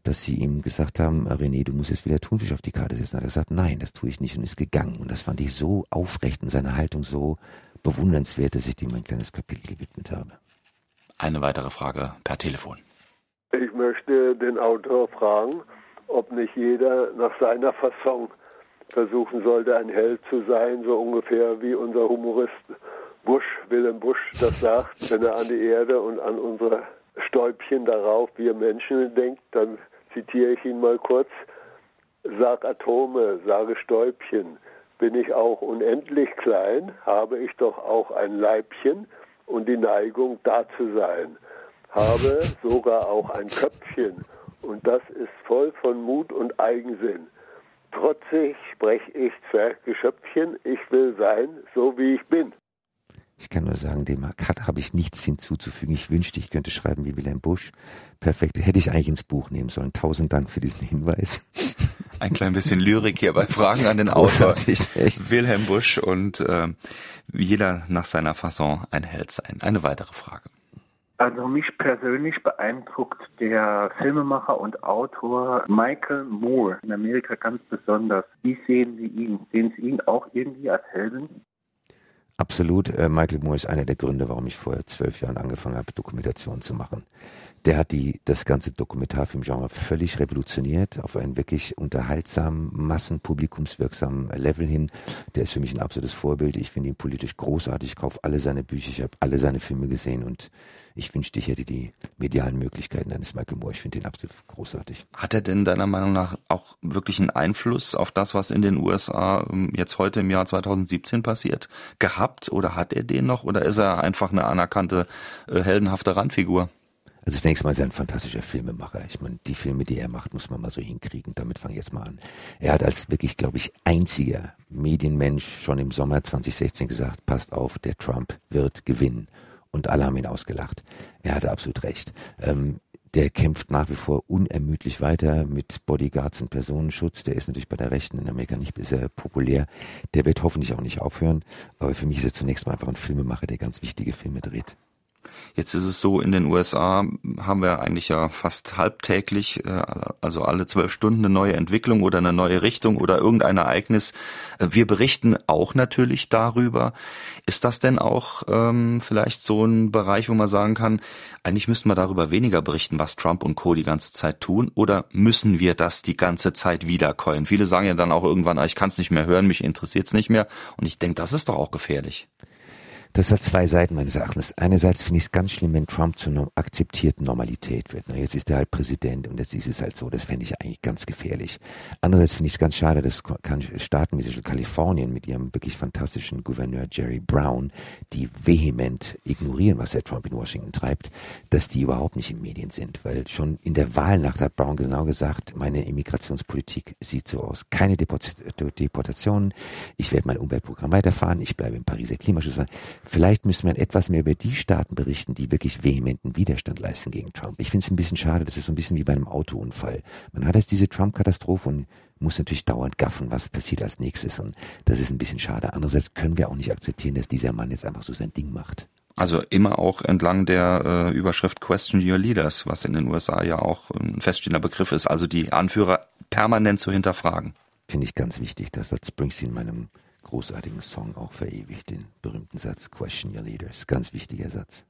dass sie ihm gesagt haben, René, du musst jetzt wieder Thunfisch auf die Karte setzen. Hat er gesagt, nein, das tue ich nicht und ist gegangen. Und das fand ich so aufrecht und seine Haltung so bewundernswert, dass ich dem ein kleines Kapitel gewidmet habe. Eine weitere Frage per Telefon. Ich möchte den Autor fragen, ob nicht jeder nach seiner Fassung versuchen sollte, ein Held zu sein, so ungefähr wie unser Humorist Bush, Wilhelm Bush das sagt, wenn er an die Erde und an unsere Stäubchen darauf, wir Menschen denkt, dann zitiere ich ihn mal kurz, sag Atome, sage Stäubchen, bin ich auch unendlich klein, habe ich doch auch ein Leibchen und die Neigung, da zu sein, habe sogar auch ein Köpfchen und das ist voll von Mut und Eigensinn. trotzig spreche ich Zwerggeschöpfchen, ich will sein, so wie ich bin. Ich kann nur sagen, dem habe ich nichts hinzuzufügen. Ich wünschte, ich könnte schreiben wie Wilhelm Busch. Perfekt. Hätte ich eigentlich ins Buch nehmen sollen. Tausend Dank für diesen Hinweis. Ein klein bisschen Lyrik hier bei Fragen an den Autor. Wilhelm Busch und äh, jeder nach seiner Fasson ein Held sein. Eine weitere Frage. Also mich persönlich beeindruckt der Filmemacher und Autor Michael Moore in Amerika ganz besonders. Wie sehen Sie ihn? Sehen Sie ihn auch irgendwie als Helden? Absolut. Äh, Michael Moore ist einer der Gründe, warum ich vor zwölf Jahren angefangen habe, Dokumentation zu machen. Der hat die, das ganze Dokumentarfilmgenre völlig revolutioniert, auf einen wirklich unterhaltsamen, massenpublikumswirksamen Level hin. Der ist für mich ein absolutes Vorbild. Ich finde ihn politisch großartig. Ich kaufe alle seine Bücher, ich habe alle seine Filme gesehen und ich wünschte, ich hätte die medialen Möglichkeiten eines Michael Moore. Ich finde ihn absolut großartig. Hat er denn deiner Meinung nach auch wirklich einen Einfluss auf das, was in den USA ähm, jetzt heute im Jahr 2017 passiert, gehabt? Oder hat er den noch? Oder ist er einfach eine anerkannte, äh, heldenhafte Randfigur? Also zunächst mal ist er ein fantastischer Filmemacher. Ich meine, die Filme, die er macht, muss man mal so hinkriegen. Damit fange ich jetzt mal an. Er hat als wirklich, glaube ich, einziger Medienmensch schon im Sommer 2016 gesagt, passt auf, der Trump wird gewinnen und alle haben ihn ausgelacht. Er hatte absolut recht. Ähm, der kämpft nach wie vor unermüdlich weiter mit Bodyguards und Personenschutz. Der ist natürlich bei der Rechten in Amerika nicht sehr populär. Der wird hoffentlich auch nicht aufhören. Aber für mich ist er zunächst mal einfach ein Filmemacher, der ganz wichtige Filme dreht. Jetzt ist es so, in den USA haben wir eigentlich ja fast halbtäglich, äh, also alle zwölf Stunden eine neue Entwicklung oder eine neue Richtung oder irgendein Ereignis. Äh, wir berichten auch natürlich darüber. Ist das denn auch ähm, vielleicht so ein Bereich, wo man sagen kann, eigentlich müssten wir darüber weniger berichten, was Trump und Co. die ganze Zeit tun? Oder müssen wir das die ganze Zeit wiederkäuen? Viele sagen ja dann auch irgendwann, ah, ich kann es nicht mehr hören, mich interessiert es nicht mehr. Und ich denke, das ist doch auch gefährlich. Das hat zwei Seiten meines Erachtens. Einerseits finde ich es ganz schlimm, wenn Trump zu einer akzeptierten Normalität wird. Jetzt ist er halt Präsident und jetzt ist es halt so. Das fände ich eigentlich ganz gefährlich. Andererseits finde ich es ganz schade, dass Staaten wie Kalifornien mit ihrem wirklich fantastischen Gouverneur Jerry Brown, die vehement ignorieren, was der Trump in Washington treibt, dass die überhaupt nicht in Medien sind. Weil schon in der Wahlnacht hat Brown genau gesagt, meine Immigrationspolitik sieht so aus. Keine Deportationen. Ich werde mein Umweltprogramm weiterfahren. Ich bleibe im Pariser Klimaschutz. Vielleicht müssen wir etwas mehr über die Staaten berichten, die wirklich vehementen Widerstand leisten gegen Trump. Ich finde es ein bisschen schade, das ist so ein bisschen wie bei einem Autounfall. Man hat jetzt diese Trump-Katastrophe und muss natürlich dauernd gaffen, was passiert als nächstes. Und das ist ein bisschen schade. Andererseits können wir auch nicht akzeptieren, dass dieser Mann jetzt einfach so sein Ding macht. Also immer auch entlang der äh, Überschrift Question Your Leaders, was in den USA ja auch ein feststehender Begriff ist. Also die Anführer permanent zu hinterfragen. Finde ich ganz wichtig. Das hat Springsteen in meinem großartigen Song auch verewigt, den berühmten Satz Question Your Leaders. Ganz wichtiger Satz.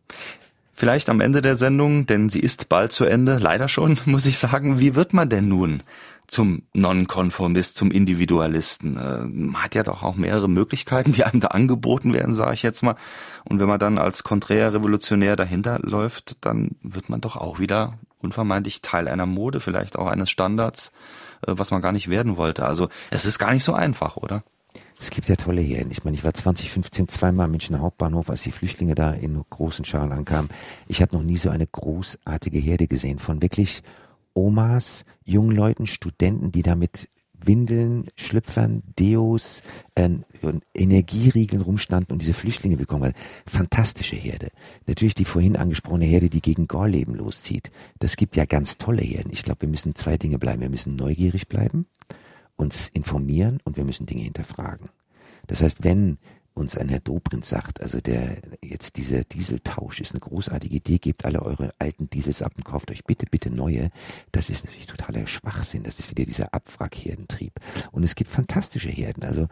Vielleicht am Ende der Sendung, denn sie ist bald zu Ende, leider schon, muss ich sagen, wie wird man denn nun zum Nonkonformist, zum Individualisten? Man hat ja doch auch mehrere Möglichkeiten, die einem da angeboten werden, sage ich jetzt mal. Und wenn man dann als konträr Revolutionär dahinter läuft, dann wird man doch auch wieder unvermeidlich Teil einer Mode, vielleicht auch eines Standards, äh, was man gar nicht werden wollte. Also es ist gar nicht so einfach, oder? Es gibt ja tolle Herden. Ich meine, ich war 2015 zweimal am Münchner Hauptbahnhof, als die Flüchtlinge da in großen Scharen ankamen. Ich habe noch nie so eine großartige Herde gesehen von wirklich Omas, jungen Leuten, Studenten, die da mit Windeln, Schlüpfern, Deos, äh, Energieriegeln rumstanden und diese Flüchtlinge bekommen haben. Fantastische Herde. Natürlich die vorhin angesprochene Herde, die gegen Gorleben loszieht. Das gibt ja ganz tolle Herden. Ich glaube, wir müssen zwei Dinge bleiben. Wir müssen neugierig bleiben uns informieren und wir müssen Dinge hinterfragen. Das heißt, wenn uns ein Herr Dobrindt sagt, also der jetzt dieser Dieseltausch ist eine großartige Idee, gebt alle eure alten Diesels ab und kauft euch bitte, bitte neue. Das ist natürlich totaler Schwachsinn. Das ist wieder dieser Abwrackherdentrieb. Und es gibt fantastische Herden. Also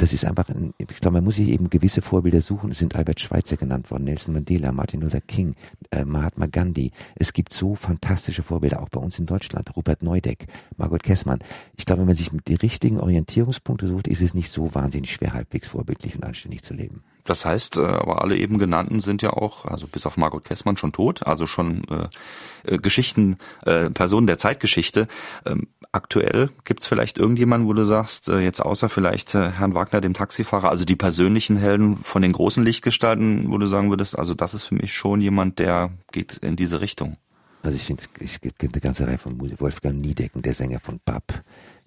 das ist einfach, ein, ich glaube, man muss sich eben gewisse Vorbilder suchen. Es sind Albert Schweitzer genannt worden, Nelson Mandela, Martin Luther King, äh, Mahatma Gandhi. Es gibt so fantastische Vorbilder, auch bei uns in Deutschland. Robert Neudeck, Margot Kessmann. Ich glaube, wenn man sich mit die richtigen Orientierungspunkte sucht, ist es nicht so wahnsinnig schwer, halbwegs vorbildlich und anständig zu leben. Das heißt, äh, aber alle eben genannten sind ja auch, also bis auf Margot Kessmann schon tot, also schon äh, äh, Geschichten, äh, Personen der Zeitgeschichte. Ähm, aktuell gibt's vielleicht irgendjemanden, wo du sagst, äh, jetzt außer vielleicht äh, Herrn Wagner, dem Taxifahrer, also die persönlichen Helden von den großen Lichtgestalten, wo du sagen würdest, also das ist für mich schon jemand, der geht in diese Richtung. Also ich finde, es gibt eine ganze Reihe von Wolfgang Niedecken, der Sänger von BAP,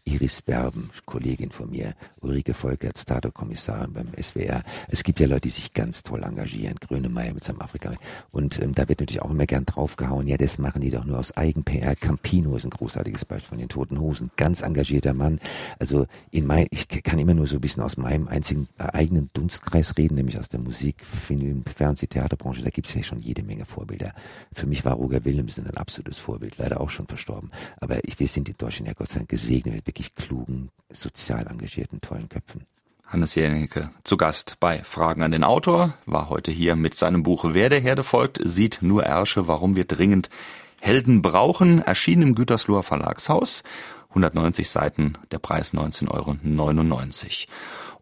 Iris Berben, Kollegin von mir, Ulrike Volkert, Stato-Kommissarin beim SWR. Es gibt ja Leute, die sich ganz toll engagieren. Grönemeyer mit seinem Afrika. Und ähm, da wird natürlich auch immer gern draufgehauen. Ja, das machen die doch nur aus Eigen-PR. Campino ist ein großartiges Beispiel von den Toten Hosen. Ganz engagierter Mann. Also in mein, ich kann immer nur so ein bisschen aus meinem einzigen äh, eigenen Dunstkreis reden, nämlich aus der Musik, Film, Fernseh, Theaterbranche. Da gibt es ja schon jede Menge Vorbilder. Für mich war Roger Willemsen ein absolutes Vorbild, leider auch schon verstorben. Aber ich, wir sind in Deutschland ja Gott sei Dank gesegnet wirklich klugen, sozial engagierten, tollen Köpfen. Hannes Jennecke zu Gast bei Fragen an den Autor, war heute hier mit seinem Buch Wer der Herde folgt, sieht nur Ärsche, warum wir dringend Helden brauchen, erschienen im Gütersloher Verlagshaus. 190 Seiten, der Preis 19,99 Euro.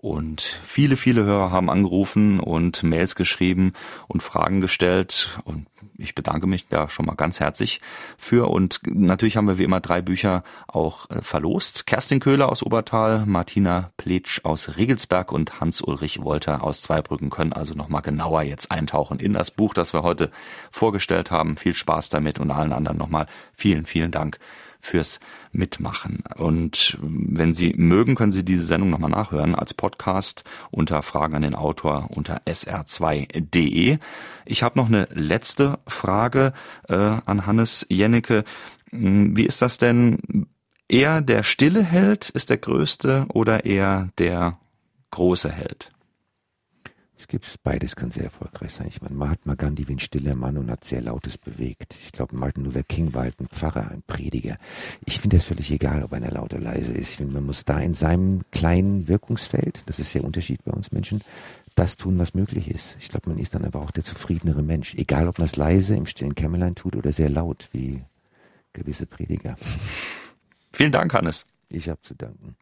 Und viele, viele Hörer haben angerufen und Mails geschrieben und Fragen gestellt. Und ich bedanke mich da schon mal ganz herzlich für. Und natürlich haben wir wie immer drei Bücher auch äh, verlost. Kerstin Köhler aus Obertal, Martina Pletsch aus Regelsberg und Hans-Ulrich Wolter aus Zweibrücken können also nochmal genauer jetzt eintauchen in das Buch, das wir heute vorgestellt haben. Viel Spaß damit und allen anderen nochmal vielen, vielen Dank fürs Mitmachen. Und wenn Sie mögen, können Sie diese Sendung nochmal nachhören als Podcast unter Fragen an den Autor unter sr2.de. Ich habe noch eine letzte Frage äh, an Hannes Jennecke. Hm, wie ist das denn? Eher der stille Held ist der größte oder eher der große Held? Es gibt beides kann sehr erfolgreich sein. Ich meine, Mahatma Gandhi wie ein stiller Mann und hat sehr Lautes bewegt. Ich glaube, Martin Luther King war halt ein Pfarrer, ein Prediger. Ich finde das völlig egal, ob einer laut oder leise ist. Ich finde, man muss da in seinem kleinen Wirkungsfeld, das ist der Unterschied bei uns Menschen, das tun, was möglich ist. Ich glaube, man ist dann aber auch der zufriedenere Mensch. Egal, ob man es leise im stillen Kämmerlein tut oder sehr laut, wie gewisse Prediger. Vielen Dank, Hannes. Ich habe zu danken.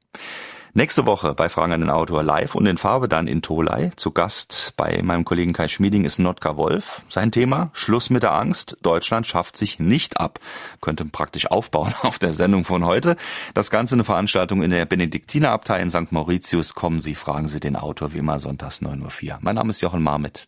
Nächste Woche bei Fragen an den Autor live und in Farbe dann in Tolai. Zu Gast bei meinem Kollegen Kai Schmieding ist Notka Wolf. Sein Thema Schluss mit der Angst. Deutschland schafft sich nicht ab. Könnte praktisch aufbauen auf der Sendung von heute. Das Ganze eine Veranstaltung in der Benediktinerabtei in St. Mauritius. Kommen Sie, fragen Sie den Autor wie immer sonntags 9.04 Uhr. Mein Name ist Jochen Marmit.